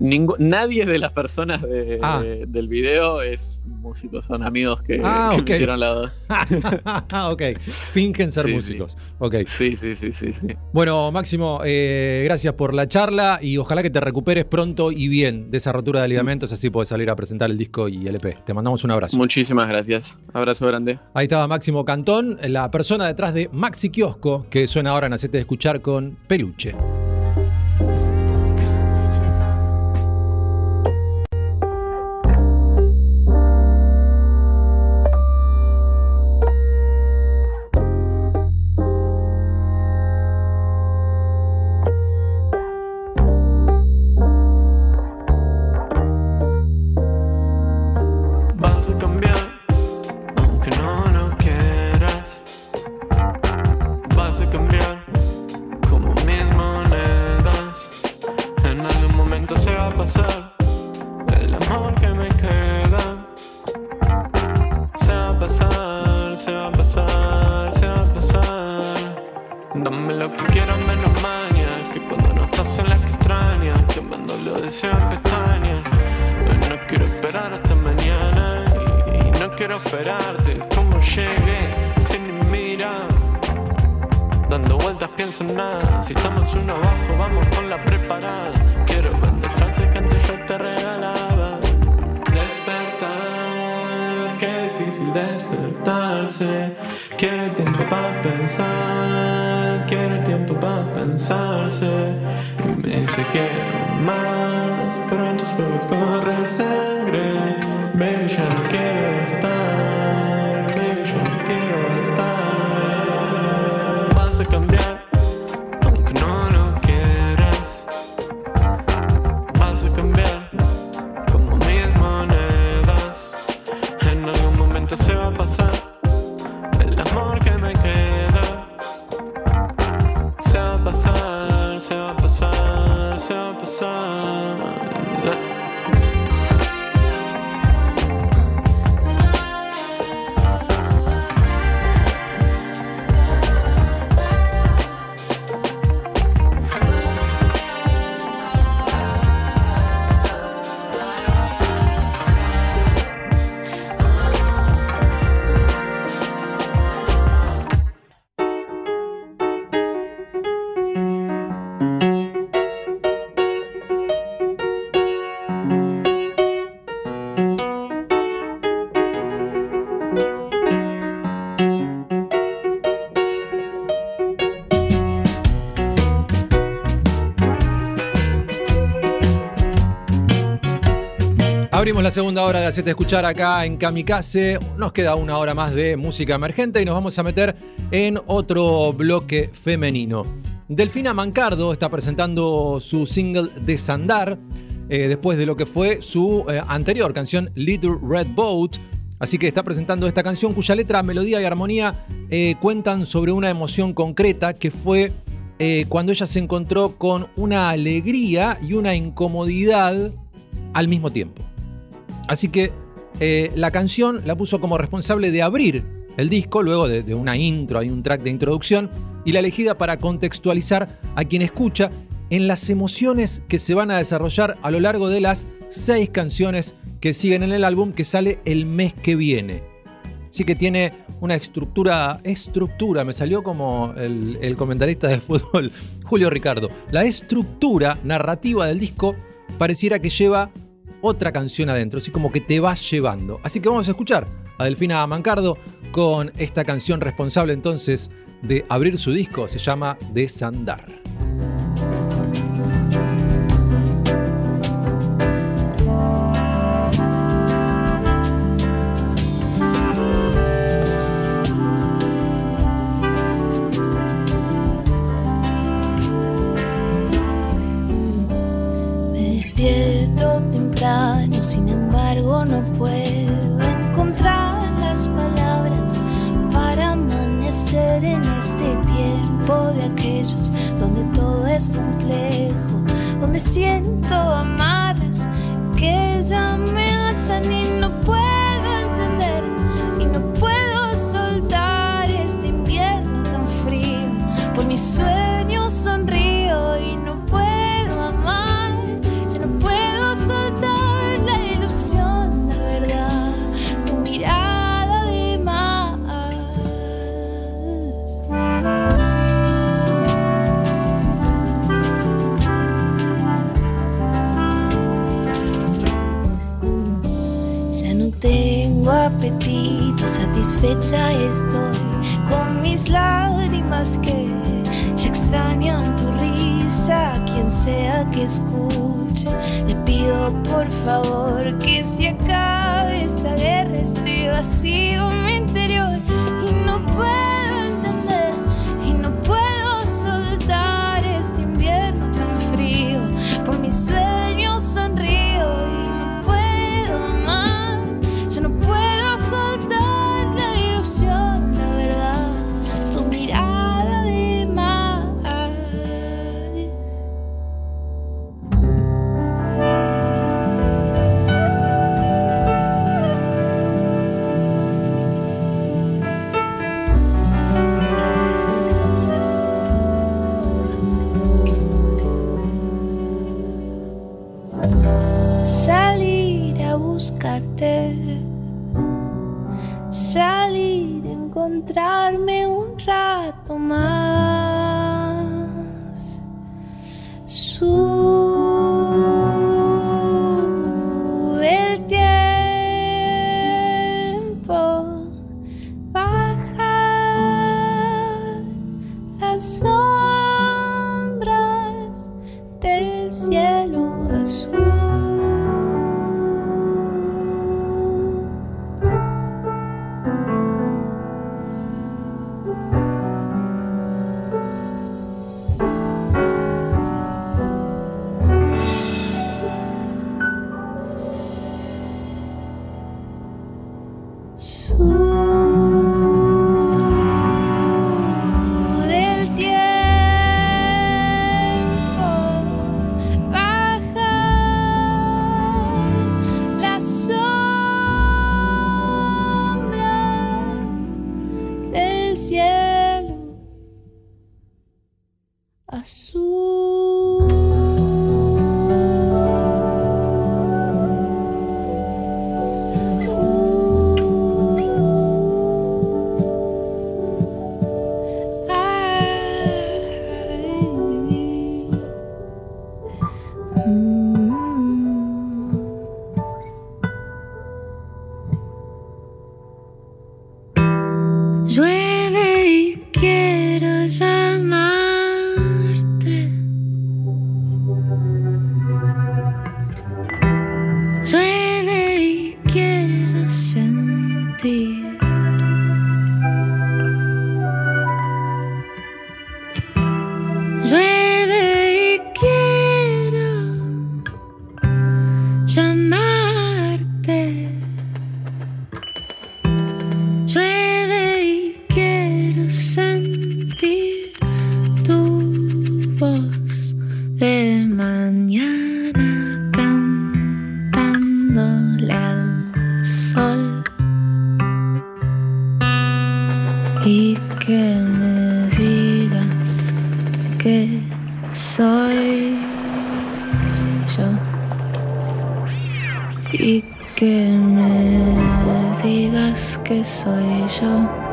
Ningú- nadie de las personas de- Ah. de- del video es músicos, son amigos que, Ah, que me hicieron la dos. ok, fingen ser Sí, sí. músicos. Ok. Sí, sí, sí, sí, sí. Bueno, Máximo, eh, gracias por la charla y ojalá que te recuperes pronto y bien de esa rotura de ligamentos, así puedes salir a presentar el disco y el EP. Te mandamos un abrazo. Muchísimas gracias. Abrazo grande. Ahí estaba Máximo Cantón, la persona detrás de Maxi Kiosco, que suena ahora en Hacete de Escuchar con Peluche. Me dice quiero más, pero en tus ojos corre sangre. Baby ya no quiero estar, baby ya no quiero estar Vas a cambiar, la segunda hora de Hacete Escuchar acá en Kamikaze. Nos queda una hora más de música emergente y nos vamos a meter en otro bloque femenino. Delfina Mancardo está presentando su single Desandar, eh, después de lo que fue su eh, anterior canción Little Red Boat. Así que está presentando esta canción cuya letra, melodía y armonía eh, cuentan sobre una emoción concreta que fue eh, cuando ella se encontró con una alegría y una incomodidad al mismo tiempo. Así que eh, la canción la puso como responsable de abrir el disco, luego de, una intro, hay un track de introducción, y la elegida para contextualizar a quien escucha en las emociones que se van a desarrollar a lo largo de las seis canciones que siguen en el álbum que sale el mes que viene. Así que tiene una estructura, estructura, me salió como el, el comentarista de fútbol Julio Ricardo. La estructura narrativa del disco pareciera que lleva otra canción adentro, así como que te va llevando. Así que vamos a escuchar a Delfina Mancardo con esta canción responsable entonces de abrir su disco, se llama Desandar. De aquellos donde todo es complejo, donde siento amarras que ya me atan y no puedo apetito, satisfecha estoy con mis lágrimas que ya extrañan tu risa. Quien sea que escuche, le pido por favor que se acabe esta guerra, este vacío que soy yo y que me digas que soy yo.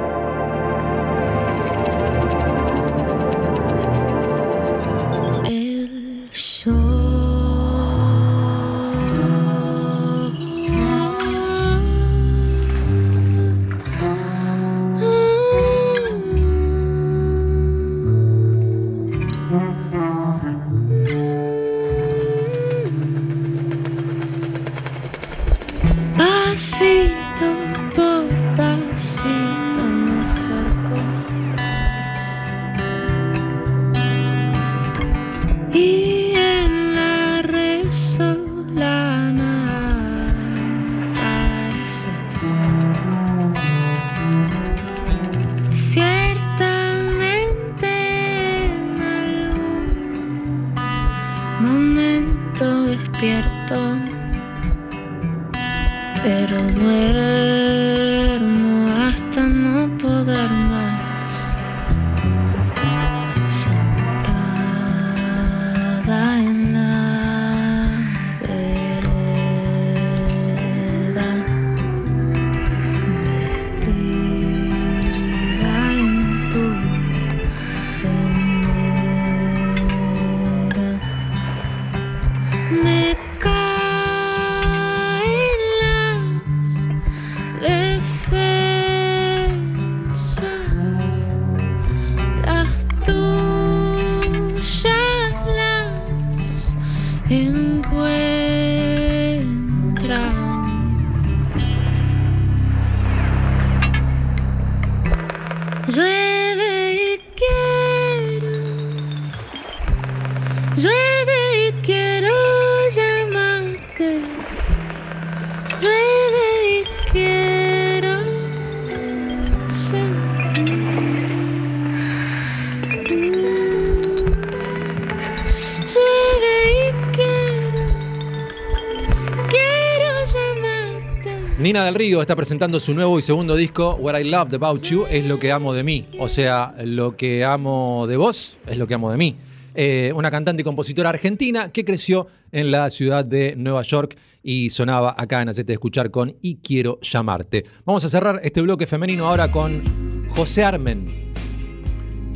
Del Río está presentando su nuevo y segundo disco, What I Loved About You es lo que amo de mí. O sea, lo que amo de vos es lo que amo de mí. Eh, una cantante y compositora argentina que creció en la ciudad de Nueva York y sonaba acá en Hacete Escuchar con Y Quiero Llamarte. Vamos a cerrar este bloque femenino ahora con José Armen,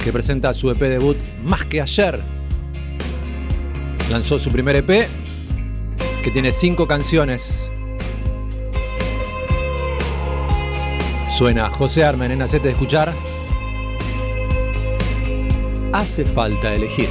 que presenta su EP debut Más que ayer. Lanzó su primer EP, que tiene cinco canciones. Suena José Armen en Hacete Escuchar. Hace falta elegir.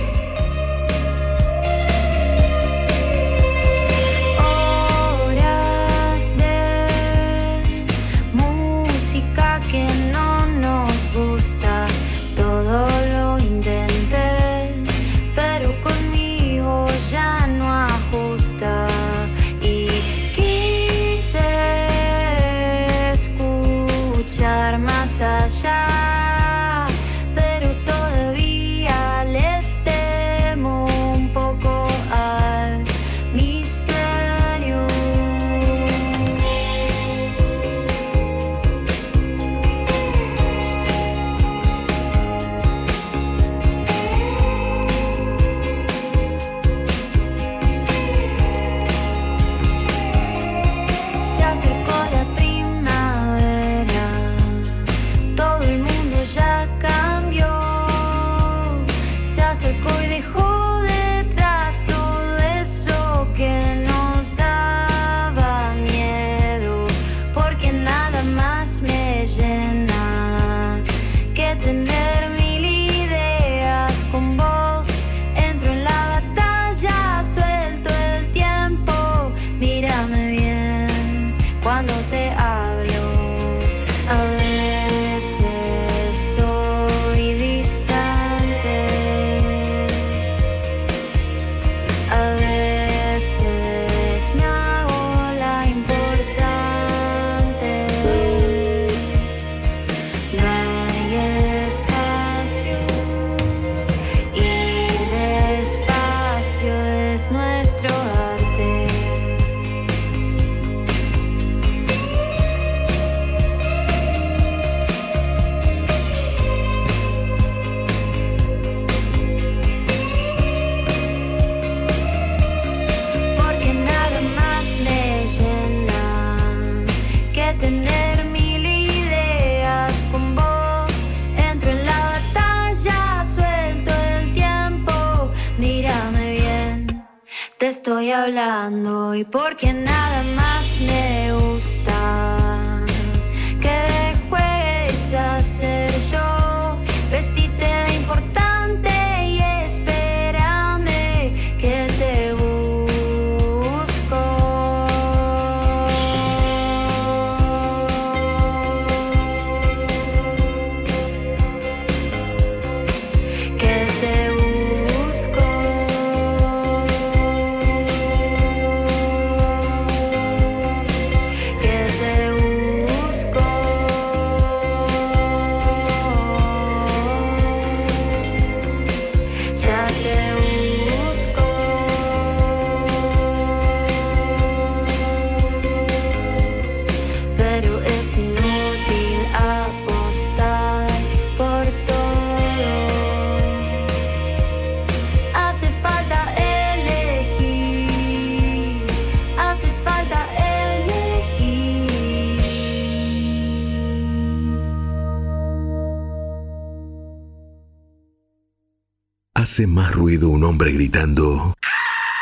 Gritando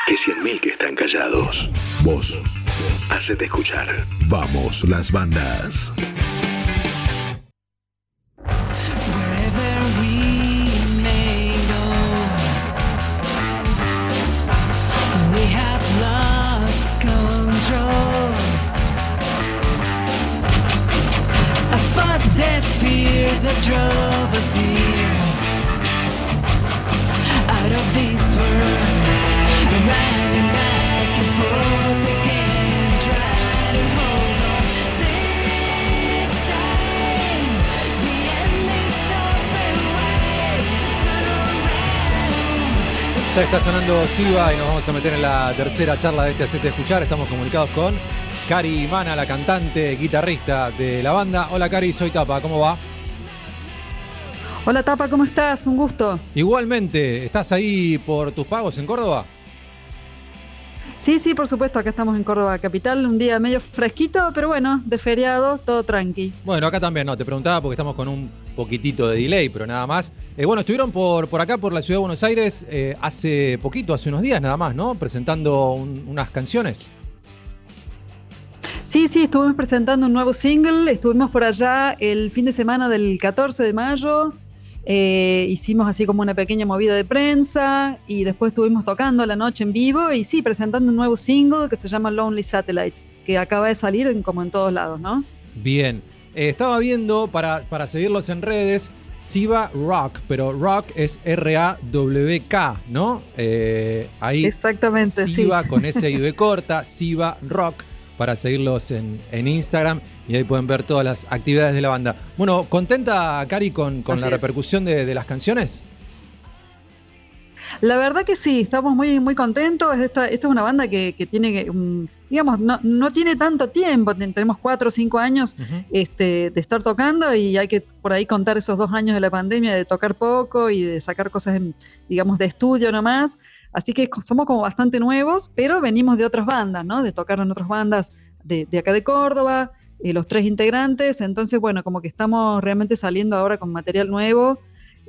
que cien mil que están callados. Vos, hacete escuchar. Vamos, las bandas. Fear that drove us here, out of this Ya está sonando Siva y nos vamos a meter en la tercera charla de este Hacete Escuchar. Estamos comunicados con Cari Mana, la cantante, guitarrista de la banda. Hola Cari, soy Tapa, ¿cómo va? Hola Tapa, ¿cómo estás? Un gusto. Igualmente, ¿estás ahí por tus pagos en Córdoba? Sí, sí, por supuesto, acá estamos en Córdoba Capital, un día medio fresquito, pero bueno, de feriado, todo tranqui. Bueno, acá también, no, te preguntaba porque estamos con un poquitito de delay, pero nada más. Eh, bueno, estuvieron por, por acá, por la ciudad de Buenos Aires, eh, hace poquito, hace unos días nada más, ¿no? Presentando un- unas canciones. Sí, sí, estuvimos presentando un nuevo single, estuvimos por allá el fin de semana del 14 de mayo, eh, hicimos así como una pequeña movida de prensa y después estuvimos tocando la noche en vivo y sí, presentando un nuevo single que se llama Lonely Satellite, que acaba de salir en- como en todos lados, ¿no? Bien. Eh, estaba viendo, para, para seguirlos en redes, Siva Rock, pero Rock es R-A-W-K, ¿no? Eh, ahí Exactamente, sí. Siva con S y B corta, Siva Rock, para seguirlos en, en Instagram y ahí pueden ver todas las actividades de la banda. Bueno, ¿contenta, Cari, con, la es. repercusión de, de las canciones? La verdad que sí, estamos muy, muy contentos. Esta, esta es una banda que, que tiene, digamos, no, no tiene tanto tiempo, ten- tenemos cuatro o cinco años este, de estar tocando y hay que por ahí contar esos dos años de la pandemia de tocar poco y de sacar cosas, en, digamos, de estudio nomás. Así que somos como bastante nuevos, pero venimos de otras bandas, ¿no? De tocar en otras bandas de, acá de Córdoba, eh, los tres integrantes. Entonces, bueno, como que estamos realmente saliendo ahora con material nuevo.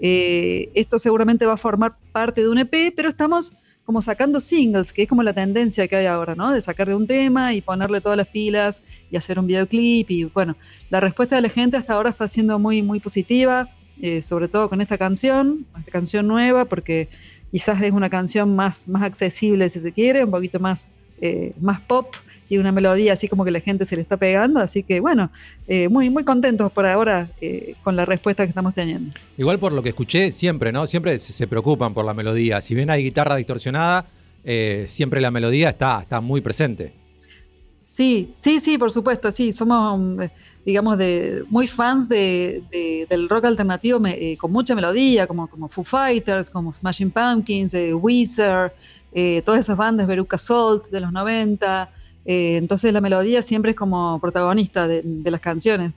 Eh, esto seguramente va a formar parte de un EP, pero estamos como sacando singles, que es como la tendencia que hay ahora, ¿no? De sacar de un tema y ponerle todas las pilas y hacer un videoclip. Y bueno, la respuesta de la gente hasta ahora está siendo muy, muy positiva, eh, sobre todo con esta canción, esta canción nueva, porque quizás es una canción más, más accesible, si se quiere, un poquito más, eh, más pop, tiene una melodía así como que la gente se le está pegando, así que bueno, eh, muy, muy contentos por ahora eh, con la respuesta que estamos teniendo. Igual por lo que escuché, siempre, ¿no? Siempre se, preocupan por la melodía. Si bien hay guitarra distorsionada, siempre la melodía está, está muy presente. Sí, sí, sí, por supuesto, sí, somos, digamos, de, muy fans de, de- del rock alternativo me- eh, con mucha melodía, como, como Foo Fighters, como Smashing Pumpkins, eh, Weezer, eh, todas esas bandas, Veruca Salt de los 90, eh, entonces la melodía siempre es como protagonista de, de las canciones.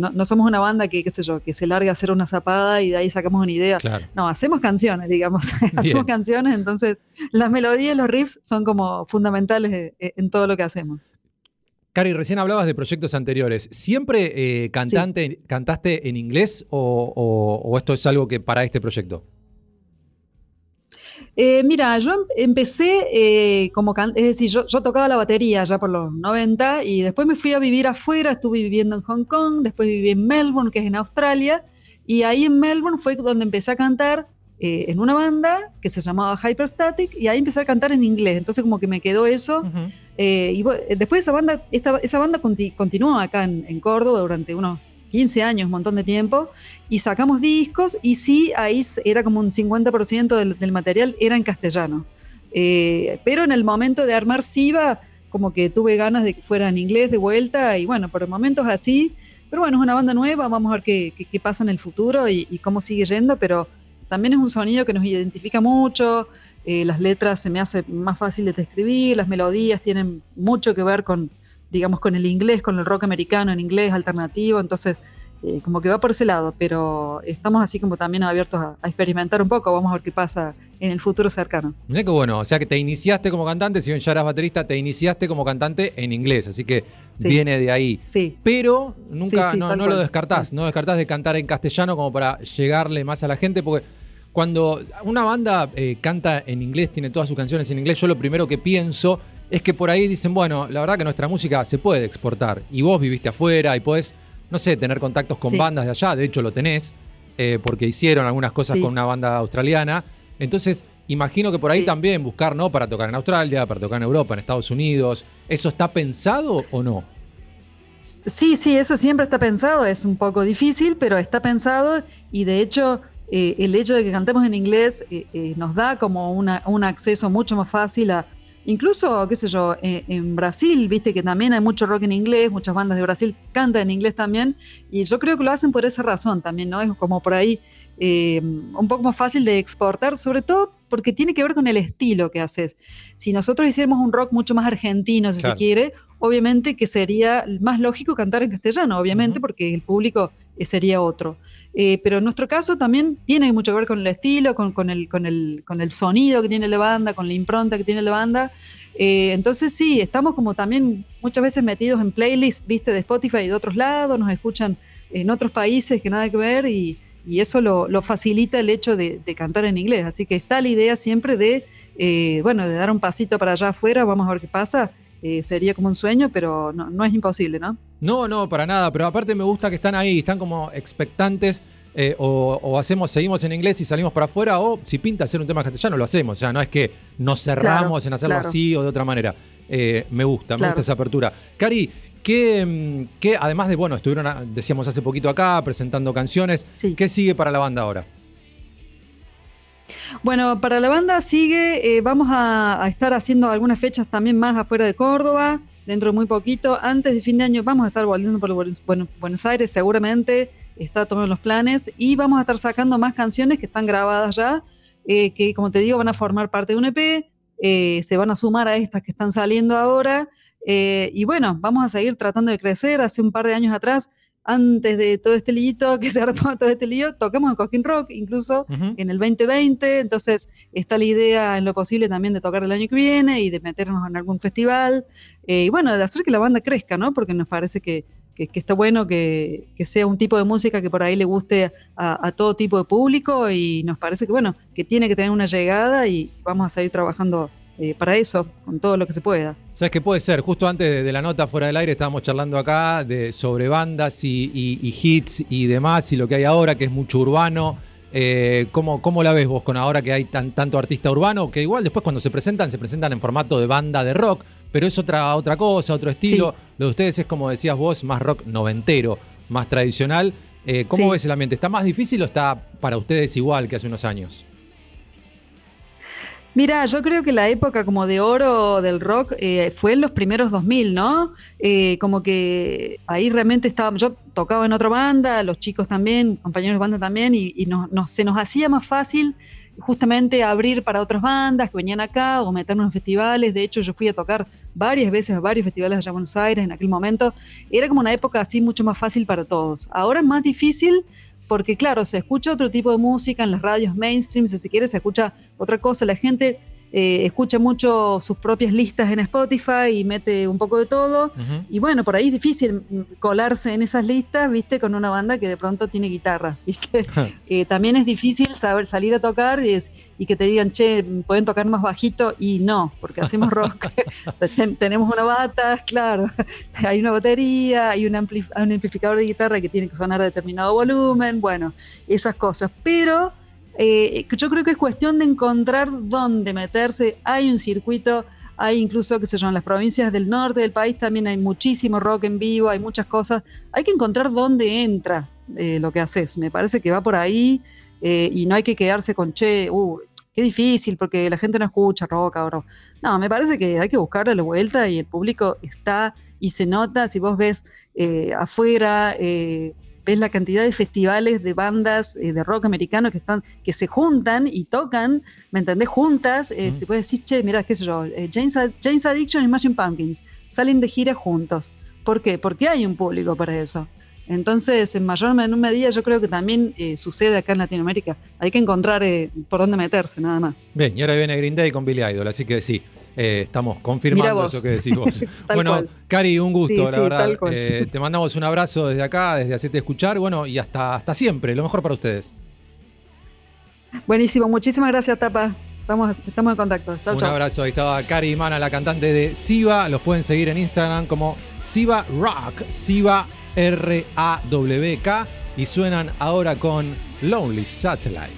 No, no somos una banda que, qué sé yo, que se larga a hacer una zapada y de ahí sacamos una idea. Claro. No, hacemos canciones, digamos. hacemos canciones, entonces las melodías y los riffs son como fundamentales en todo lo que hacemos. Cari, recién hablabas de proyectos anteriores. ¿Siempre eh, cantante, cantaste en inglés o, o- o esto es algo que para este proyecto? Eh, mira, yo em- empecé eh, como es decir, yo, yo tocaba la batería ya por los 90 y después me fui a vivir afuera, estuve viviendo en Hong Kong, después viví en Melbourne, que es en Australia, y ahí en Melbourne fue donde empecé a cantar eh, en una banda que se llamaba Hyperstatic y ahí empecé a cantar en inglés, entonces como que me quedó eso. Eh, y después esa banda, esta, esa banda conti- continuó acá en, en Córdoba durante unos 15 años, un montón de tiempo, y sacamos discos y sí, ahí era como un 50% del, del material era en castellano. Eh, pero en el momento de armar Siva, como que tuve ganas de que fuera en inglés de vuelta y bueno, por momentos así, pero bueno, es una banda nueva, vamos a ver qué, qué- qué pasa en el futuro y, y cómo sigue yendo, pero también es un sonido que nos identifica mucho, eh, las letras se me hace más fáciles de escribir, las melodías tienen mucho que ver con, digamos, con el inglés, con el rock americano en inglés alternativo, entonces eh, como que va por ese lado, pero estamos así como también abiertos a, a experimentar un poco, vamos a ver qué pasa en el futuro cercano. Mirá qué bueno, o sea que te iniciaste como cantante, si bien ya eras baterista, te iniciaste como cantante en inglés, así que Sí. viene de ahí. Sí. Pero nunca, Sí, sí, no, lo descartás, no descartás de cantar en castellano como para llegarle más a la gente, porque cuando una banda eh, canta en inglés, tiene todas sus canciones en inglés, yo lo primero que pienso es que por ahí dicen, bueno, la verdad que nuestra música se puede exportar, y vos viviste afuera y podés, no sé, tener contactos con Sí. bandas de allá, de hecho lo tenés, eh, porque hicieron algunas cosas Sí. con una banda australiana, entonces imagino que por ahí Sí. también buscar, ¿no? Para tocar en Australia, para tocar en Europa, en Estados Unidos, ¿eso está pensado o no? Sí, sí, eso siempre está pensado, es un poco difícil, pero está pensado y de hecho eh, el hecho de que cantemos en inglés eh, eh, nos da como una- un acceso mucho más fácil a, incluso, qué sé yo, eh, en Brasil, viste que también hay mucho rock en inglés, muchas bandas de Brasil cantan en inglés también, y yo creo que lo hacen por esa razón también, ¿no? Es como por ahí eh, un poco más fácil de exportar, sobre todo porque tiene que ver con el estilo que haces. Si nosotros hiciéramos un rock mucho más argentino, si Claro. se quiere, obviamente que sería más lógico cantar en castellano, obviamente, porque el público eh, sería otro. Eh, pero en nuestro caso también tiene mucho que ver con el estilo, con, con el, con, el, con el sonido que tiene la banda, con la impronta que tiene la banda. Eh, entonces sí, estamos como también muchas veces metidos en playlists, viste, de Spotify y de otros lados, nos escuchan en otros países que nada que ver y, y eso lo, lo facilita el hecho de, de cantar en inglés. Así que está la idea siempre de, eh, bueno, de dar un pasito para allá afuera, vamos a ver qué pasa. Eh, sería como un sueño, pero no, no es imposible, ¿no? No, no, para nada, pero aparte me gusta que están ahí, están como expectantes. eh, o, o hacemos, seguimos en inglés y salimos para afuera, o si pinta hacer un tema castellano, lo hacemos. O sea, no es que nos cerramos Claro, en hacerlo claro. así o de otra manera. Eh, me gusta, me gusta esa apertura. Cari, ¿qué, mm, qué, además de, bueno, estuvieron, decíamos hace poquito acá, presentando canciones, ¿qué sigue para la banda ahora? Bueno, para la banda sigue, eh, vamos a, estar haciendo algunas fechas también más afuera de Córdoba, dentro de muy poquito. Antes de fin de año vamos a estar volviendo por Buen- Buen- Buenos Aires, seguramente, está todo en los planes, y vamos a estar sacando más canciones que están grabadas ya, eh, que como te digo van a formar parte de un EP, eh, se van a sumar a estas que están saliendo ahora, y bueno, vamos a seguir tratando de crecer. Hace un par de años atrás antes de todo este lío, que se armó todo este lío, tocamos en Cosquín Rock, incluso en el 2020, entonces está la idea en lo posible también de tocar el año que viene y de meternos en algún festival, eh, y bueno, de hacer que la banda crezca, ¿no? Porque nos parece que, que- que está bueno que, que sea un tipo de música que por ahí le guste a, a todo tipo de público y nos parece que, bueno, que tiene que tener una llegada y vamos a seguir trabajando eh, para eso, con todo lo que se pueda. ¿Sabes qué puede ser? Justo antes de, de la nota fuera del aire estábamos charlando acá de, sobre bandas y, y- y hits y demás y lo que hay ahora, que es mucho urbano. Eh, ¿cómo, cómo la ves vos con ahora que hay tan, tanto artista urbano? Que igual después cuando se presentan, se presentan en formato de banda de rock, pero es otra, otra cosa, otro estilo. Lo de ustedes es como decías vos, más rock noventero, más tradicional. Eh, ¿Cómo Sí. ves el ambiente? ¿Está más difícil o está para ustedes igual que hace unos años? Mira, yo creo que la época como de oro del rock eh, fue en los primeros 2000, ¿no? Eh, como que ahí realmente estaba, yo tocaba en otra banda, los chicos también, compañeros de banda también, y, y nos- nos- se nos hacía más fácil justamente abrir para otras bandas que venían acá o meternos en festivales. De hecho, yo fui a tocar varias veces a varios festivales allá en Buenos Aires en aquel momento. Era como una época así mucho más fácil para todos. Ahora es más difícil porque claro, se escucha otro tipo de música en las radios mainstream, si se quiere, se escucha otra cosa, la gente eh, escucha mucho sus propias listas en Spotify y mete un poco de todo. Y bueno, por ahí es difícil colarse en esas listas, viste, con una banda que de pronto tiene guitarras, viste. Eh, también es difícil saber salir a tocar y, es- y que te digan, che, pueden tocar más bajito y no, porque hacemos rock. Ten- tenemos una bata, claro, hay una batería, hay un, ampli- un amplificador de guitarra que tiene que sonar a determinado volumen, bueno, esas cosas. Pero eh, yo creo que es cuestión de encontrar dónde meterse. Hay un circuito, hay incluso, qué sé yo, en las provincias del norte del país también hay muchísimo rock en vivo, hay muchas cosas. Hay que encontrar dónde entra eh, lo que haces. Me parece que va por ahí eh, y no hay que quedarse con, che, uh, qué difícil porque la gente no escucha rock ahora. No, me parece que hay que buscarle la vuelta y el público está y se nota. Si vos ves afuera, eh, ves la cantidad de festivales de bandas eh, de rock americano que están, que se juntan y tocan, ¿me entendés? Juntas, eh, te puedes decir, che, mira, qué sé yo, eh, James, James Addiction y Smashing Pumpkins salen de gira juntos. ¿Por qué? Porque hay un público para eso. Entonces, en mayor o menor medida, yo creo que también sucede acá en Latinoamérica. Hay que encontrar por dónde meterse, nada más. Bien, y ahora viene Green Day con Billy Idol, así que sí, eh, estamos confirmando eso que decís vos. Bueno, cual. Cari, un gusto, Sí, la sí, verdad. Eh, te mandamos un abrazo desde acá, desde Hacete Escuchar, bueno, y hasta, hasta siempre, lo mejor para ustedes. Buenísimo, muchísimas gracias, Tapa. Estamos, estamos en contacto. Chau, un chau. abrazo, ahí estaba Cari Mana, la cantante de Siva, los pueden seguir en Instagram como Siva Rock, Siva R-A-W-K, y suenan ahora con Lonely Satellite.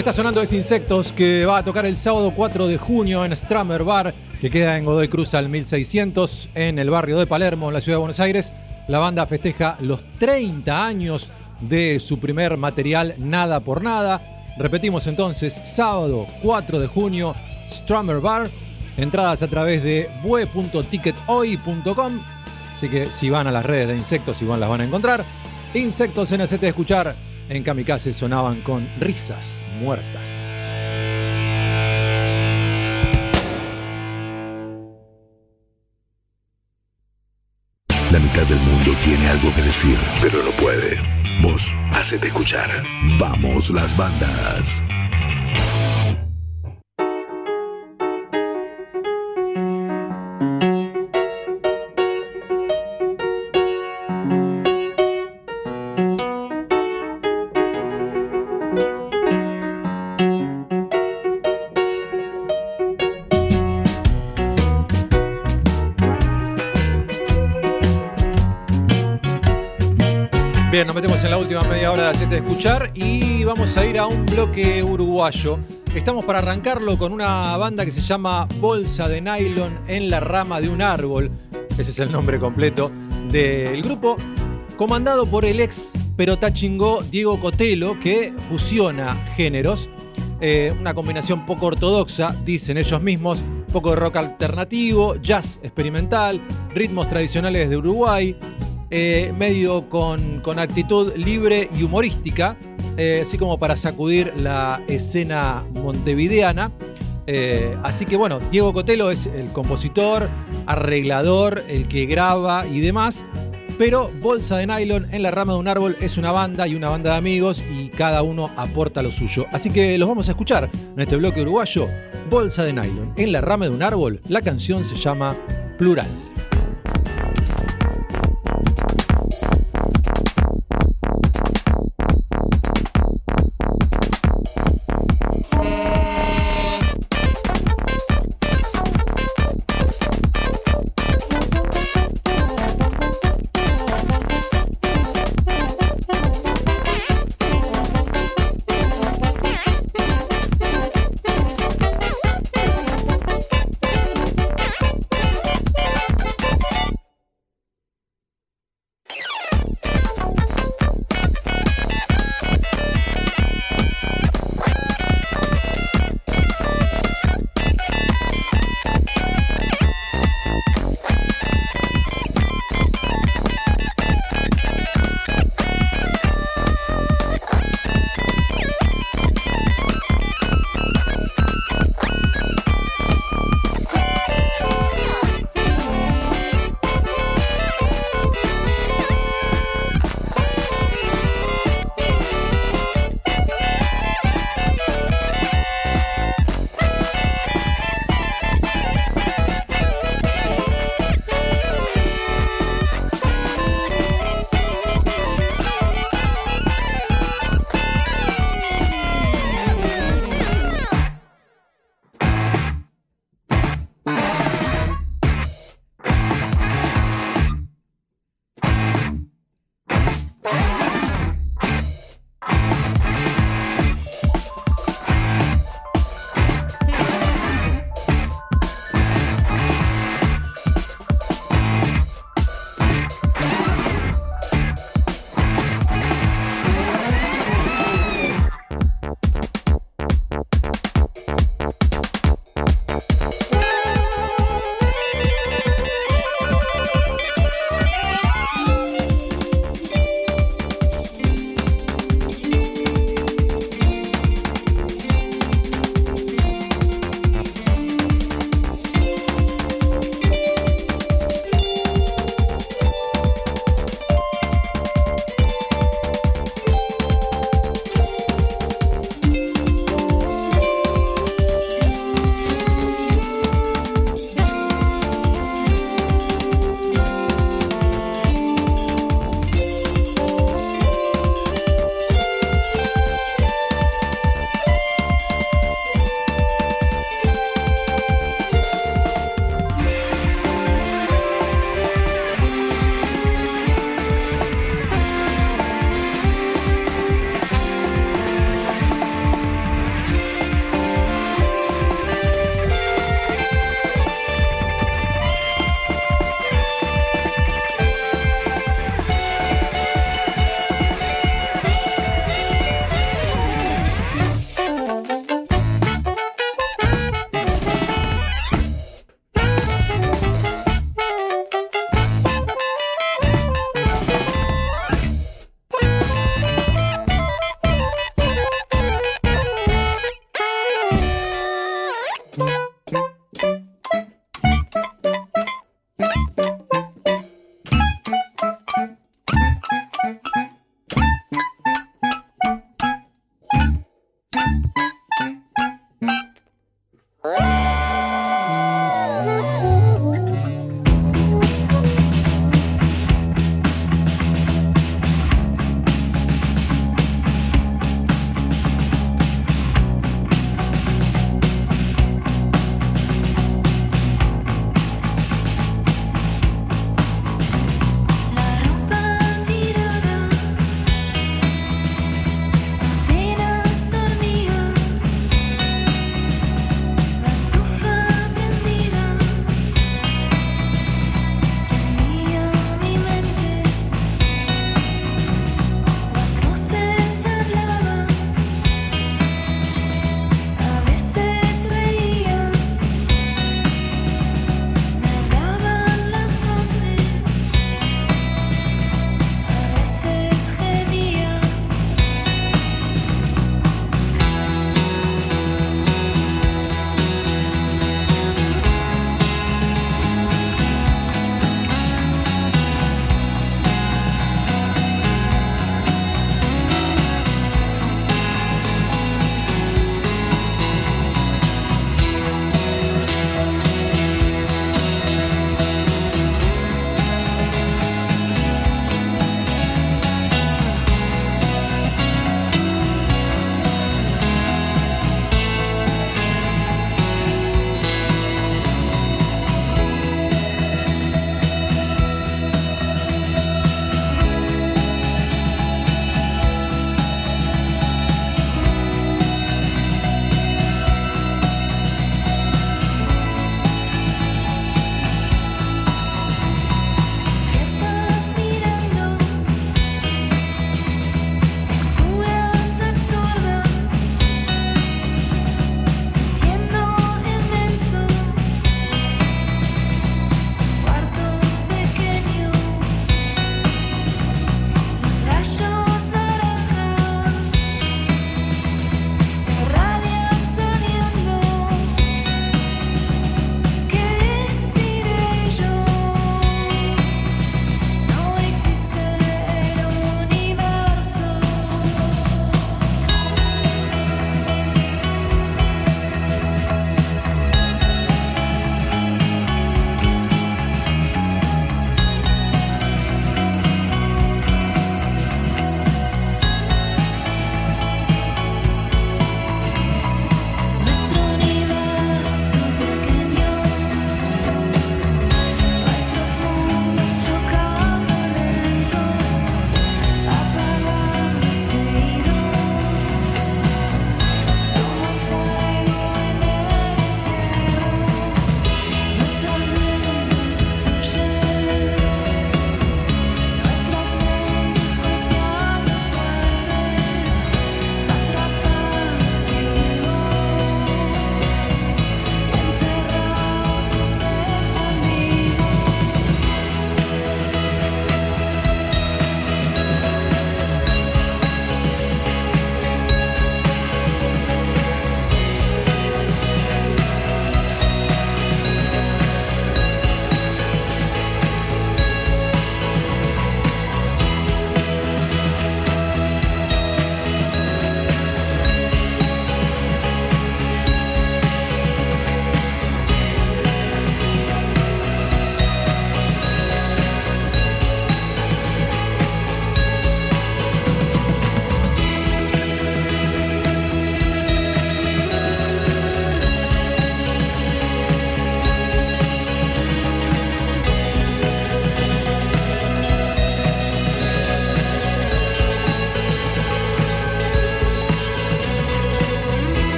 Está sonando es Insectos, que va a tocar el sábado 4 de junio en Stramer Bar, que queda en Godoy Cruz al 1600, en el barrio de Palermo, en la ciudad de Buenos Aires. La banda festeja los 30 años de su primer material Nada por Nada. Repetimos entonces, sábado 4 de junio, Stramer Bar. Entradas a través de bue.tickethoy.com. Así que si van a las redes de Insectos, igual las van a encontrar. Insectos en ACT Escuchar en Kamikaze sonaban con risas muertas. La mitad del mundo tiene algo que decir, pero no puede. Vos, hacete escuchar. Vamos las bandas. Nos metemos en la última media hora de Hacete Escuchar y vamos a ir a un bloque uruguayo. Estamos para arrancarlo con una banda que se llama Bolsa de Nylon en la rama de un árbol. Ese es el nombre completo del grupo. Comandado por el ex perotachingó Diego Cotelo, que fusiona géneros. Eh, una combinación poco ortodoxa, dicen ellos mismos. Poco de rock alternativo, jazz experimental, ritmos tradicionales de Uruguay, eh, medio con, con actitud libre y humorística, eh, así como para sacudir la escena montevideana. Eh, así que bueno, Diego Cotelo es el compositor, arreglador, el que graba y demás. Pero Bolsa de Nylon en la rama de un árbol es una banda y una banda de amigos y cada uno aporta lo suyo. Así que los vamos a escuchar en este bloque uruguayo. Bolsa de Nylon en la rama de un árbol. La canción se llama Plural.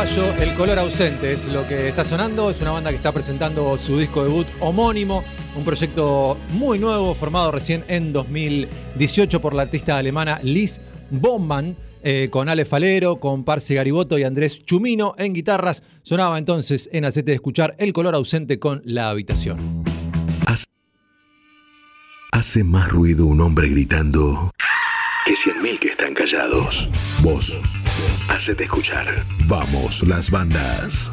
El color ausente es lo que está sonando. Es una banda que está presentando su disco debut homónimo, un proyecto muy nuevo formado recién en 2018 por la artista alemana Liz Bowman. eh, con Ale Falero, con Parce Gariboto y Andrés Chumino en guitarras. Sonaba entonces en Acete de Escuchar El color ausente con La habitación. Hace más ruido un hombre gritando que cien mil que están callados. Vos, hacete escuchar. Vamos, las bandas.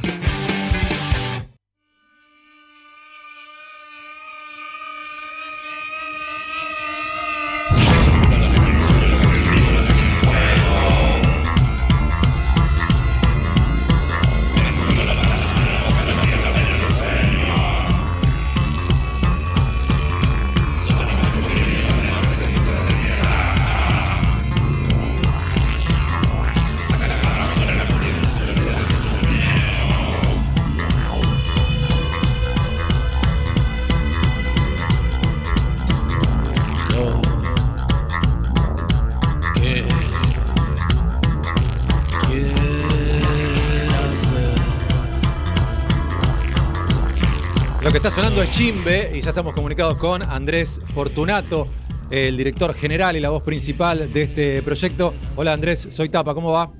Chimbe y ya estamos comunicados con Andrés Fortunato, el director general y la voz principal de este proyecto. Hola Andrés, soy Tapa, ¿cómo va?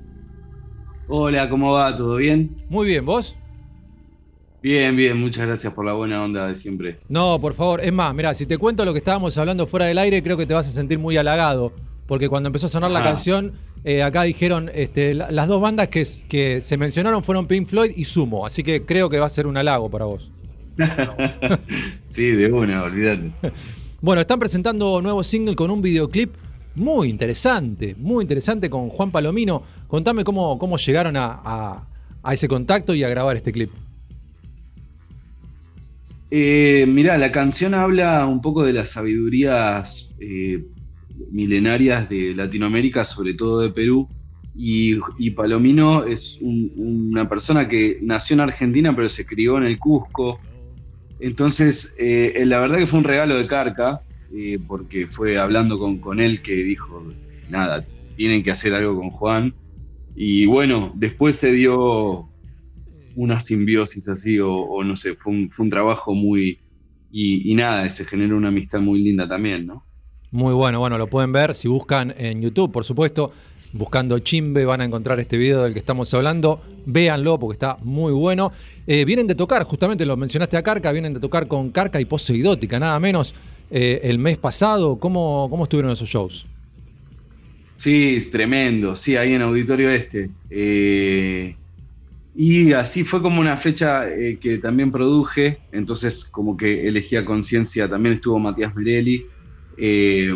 Hola, ¿cómo va? ¿Todo bien? Muy bien, ¿vos? Bien, bien, muchas gracias por la buena onda de siempre. No, por favor, es más, mira, si te cuento lo que estábamos hablando fuera del aire, creo que te vas a sentir muy halagado, porque cuando empezó a sonar la Ah. canción, eh, acá dijeron, este, la- las dos bandas que, que se mencionaron fueron Pink Floyd y Sumo, así que creo que va a ser un halago para vos. Sí, de una, olvídate. Bueno, están presentando nuevo single con un videoclip muy interesante, muy interesante con Juan Palomino. Contame cómo, cómo llegaron a, a- a ese contacto y a grabar este clip. Eh, mirá, la canción habla un poco de las sabidurías eh, milenarias de Latinoamérica, sobre todo de Perú. Y, y Palomino es un- una persona que nació en Argentina, pero se crió en el Cusco. Entonces, eh, la verdad que fue un regalo de Carca, eh, porque fue hablando con, con él que dijo, nada, tienen que hacer algo con Juan. Y bueno, después se dio una simbiosis así, o, no sé, fue un, fue un trabajo muy... Y, y nada, se generó una amistad muy linda también, ¿no? Muy bueno, bueno, lo pueden ver si buscan en YouTube, por supuesto. Buscando Chimbe van a encontrar este video del que estamos hablando. Véanlo porque está muy bueno. Eh, vienen de tocar, justamente lo mencionaste a Carca, vienen de tocar con Carca y Poseidótica, nada menos. eh, el mes pasado, ¿cómo, ¿cómo estuvieron esos shows? Sí, tremendo, sí, ahí en Auditorio Este. Eh, y así fue como una fecha que también produje, entonces como que elegí a conciencia, también estuvo Matías Merelli, eh,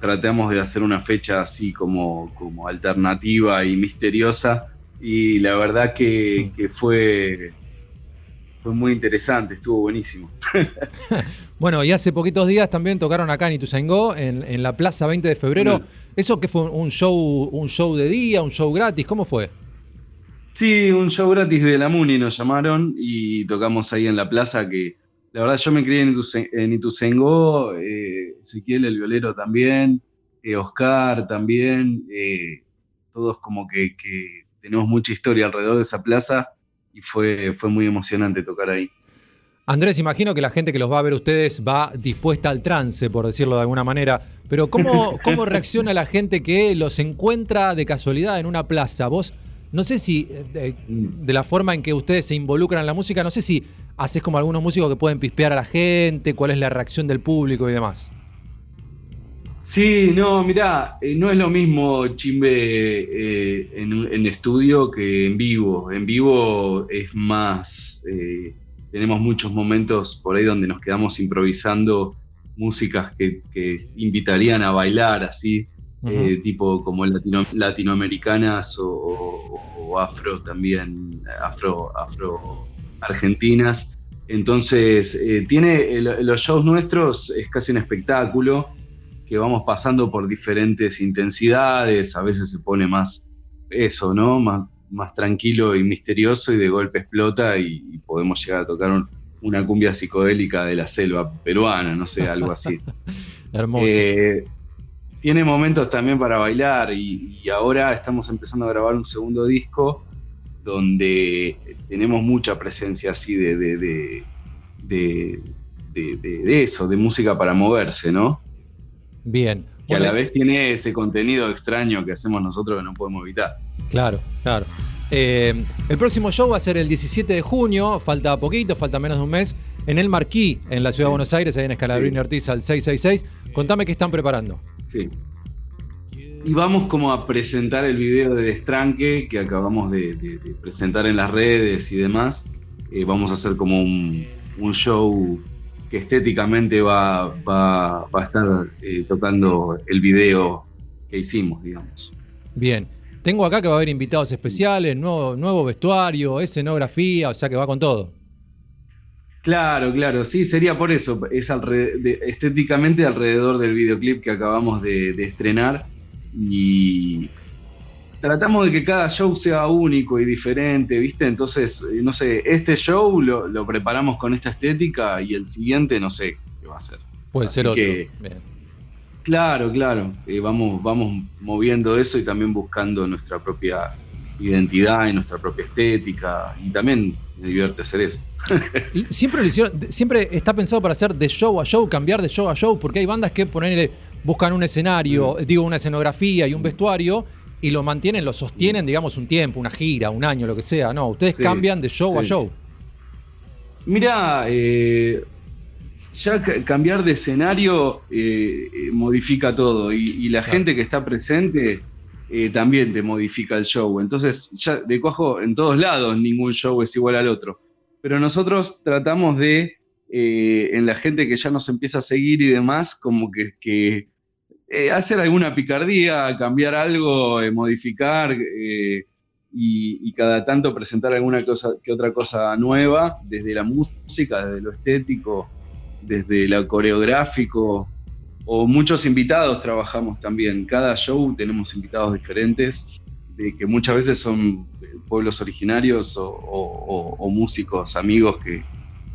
tratamos de hacer una fecha así como, como alternativa y misteriosa, y la verdad que, que fue, fue muy interesante, estuvo buenísimo. Bueno, y hace poquitos días también tocaron acá en Ituzaingó, en, en la Plaza 20 de febrero. ¿Eso qué fue? ¿Un show, ¿Un show de día? ¿Un show gratis? ¿Cómo fue? Sí, un show gratis de la Muni nos llamaron y tocamos ahí en la plaza que la verdad yo me crié en, Ituse- en Ituzaingó, eh, Ezequiel el violero también, eh, Oscar también, eh, todos como que, que tenemos mucha historia alrededor de esa plaza y fue, fue muy emocionante tocar ahí. Andrés, imagino que la gente que los va a ver ustedes va dispuesta al trance, por decirlo de alguna manera. Pero ¿cómo, cómo reacciona la gente que los encuentra de casualidad en una plaza? Vos, no sé si, eh, de, de la forma en que ustedes se involucran en la música, no sé si haces como algunos músicos que pueden pispear a la gente, cuál es la reacción del público y demás. Sí, no, mirá, eh, no es lo mismo Chimbe eh, en, estudio que en vivo. En vivo es más, eh, tenemos muchos momentos por ahí donde nos quedamos improvisando músicas que, que invitarían a bailar así, eh, tipo como latino- latinoamericanas o, o- o afro también, afro, afro argentinas. Entonces, eh, tiene el- los shows nuestros es casi un espectáculo que vamos pasando por diferentes intensidades, a veces se pone más eso, ¿no? Más, más tranquilo y misterioso y de golpe explota y, y podemos llegar a tocar un- una cumbia psicodélica de la selva peruana, no sé, algo así. Hermoso. Eh, tiene momentos también para bailar y, y ahora estamos empezando a grabar un segundo disco donde tenemos mucha presencia así de, de, de, eso, de música para moverse, ¿no? Bien. Que a la vez tiene ese contenido extraño que hacemos nosotros que no podemos evitar. Claro, claro. Eh, el próximo show va a ser el 17 de junio, falta poquito, falta menos de un mes, en el Marquí, en la ciudad de Buenos Aires, ahí en Escalabrini Sí. Ortiz al 666. Contame qué están preparando. Sí. Y vamos como a presentar el video de Destranque que acabamos de, de- de presentar en las redes y demás. Eh, vamos a hacer como un, un show que estéticamente va, va- va a estar eh, tocando el video que hicimos, digamos. Bien. Tengo acá que va a haber invitados especiales, nuevo, nuevo vestuario, escenografía, o sea que va con todo. Claro, claro, sí, sería por eso. Es alre- de- estéticamente alrededor del videoclip que acabamos de, de estrenar y tratamos de que cada show sea único y diferente, ¿viste? Entonces, eh, no sé, este show lo, lo preparamos con esta estética y el siguiente no sé qué va a ser. Puede Así ser otro. que-. Claro, claro, eh, vamos, vamos moviendo eso y también buscando nuestra propia identidad y nuestra propia estética y también me divierte hacer eso. Siempre lo hicieron, de- siempre está pensado para hacer de show a show, cambiar de show a show, porque hay bandas que ponerle, buscan un escenario, digo, una escenografía y un vestuario y lo mantienen, lo sostienen, digamos, un tiempo, una gira, un año, lo que sea. No, ustedes Sí, cambian de show a show. Mira, eh, ya ca- cambiar de escenario eh, eh, modifica todo y, y la gente que está presente eh, también te modifica el show. Entonces, ya de cojo en todos lados ningún show es igual al otro. Pero nosotros tratamos de, eh, en la gente que ya nos empieza a seguir y demás, como que, que, eh, hacer alguna picardía, cambiar algo, modificar. y, y cada tanto presentar alguna cosa que otra cosa nueva, desde la música, desde lo estético, desde lo coreográfico, o muchos invitados trabajamos también. Cada show tenemos invitados diferentes, de que muchas veces son pueblos originarios o, o- o- o músicos, amigos que,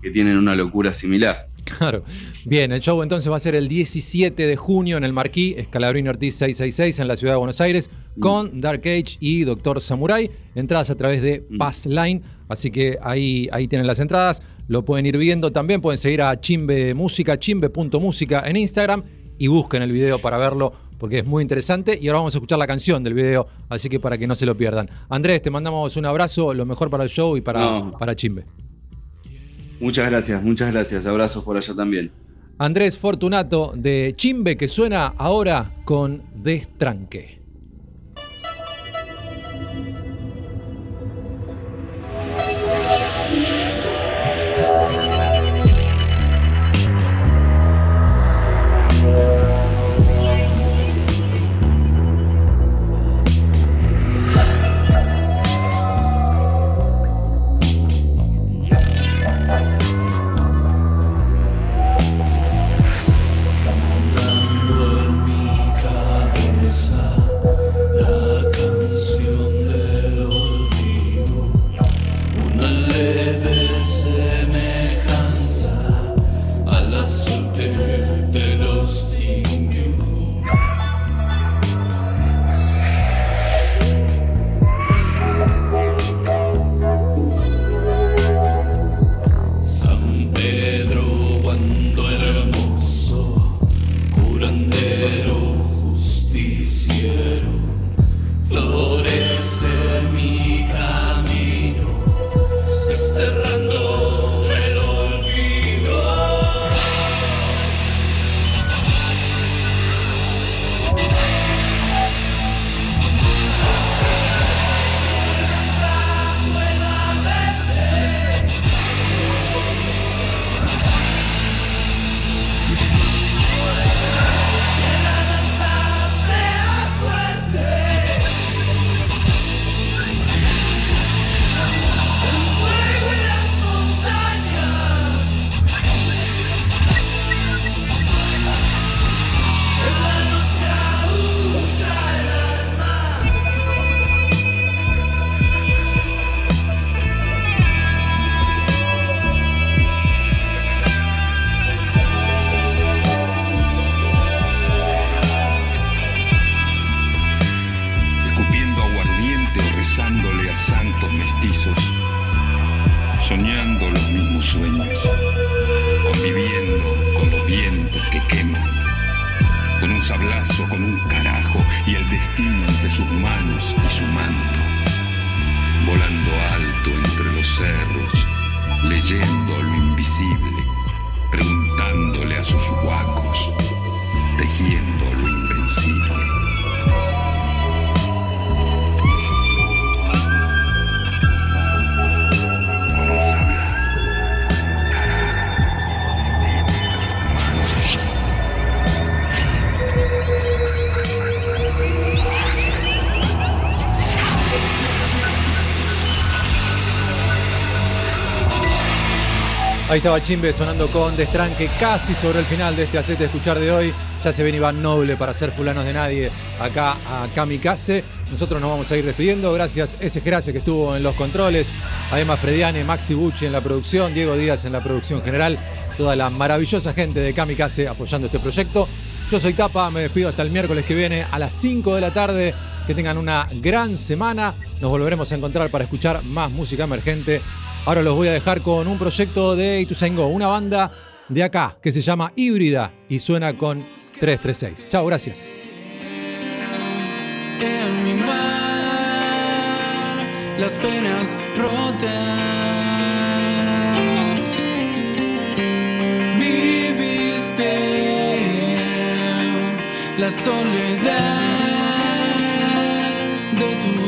que tienen una locura similar. Claro. Bien, el show entonces va a ser el 17 de junio en el Marquí, Escalabrini Ortiz 666 en la ciudad de Buenos Aires, con Dark Age y Doctor Samurai. Entradas a través de Passline, así que ahí, ahí tienen las entradas. Lo pueden ir viendo también, pueden seguir a Chimbe Música, chimbe.música en Instagram y busquen el video para verlo porque es muy interesante. Y ahora vamos a escuchar la canción del video, así que para que no se lo pierdan. Andrés, te mandamos un abrazo, lo mejor para el show y para, No. para Chimbe. Muchas gracias, muchas gracias. Abrazos por allá también. Andrés Fortunato de Chimbe que suena ahora con Destranque. Estaba Chimbe sonando con Destranque casi sobre el final de este aceite de escuchar de hoy. Ya se ven Iván Noble para ser fulanos de nadie acá a Kamikaze. Nosotros nos vamos a ir despidiendo. Gracias, ese Gracias que estuvo en los controles. Además, Frediane, Maxi Bucci en la producción, Diego Díaz en la producción general. Toda la maravillosa gente de Kamikaze apoyando este proyecto. Yo soy Tapa, me despido hasta el miércoles que viene a las 5 de la tarde. Que tengan una gran semana. Nos volveremos a encontrar para escuchar más música emergente. Ahora los voy a dejar con un proyecto de Ituzaingó, una banda de acá que se llama Híbrida y suena con 336. Chao, gracias. en mi mar las penas rotas. Viviste la soledad de tus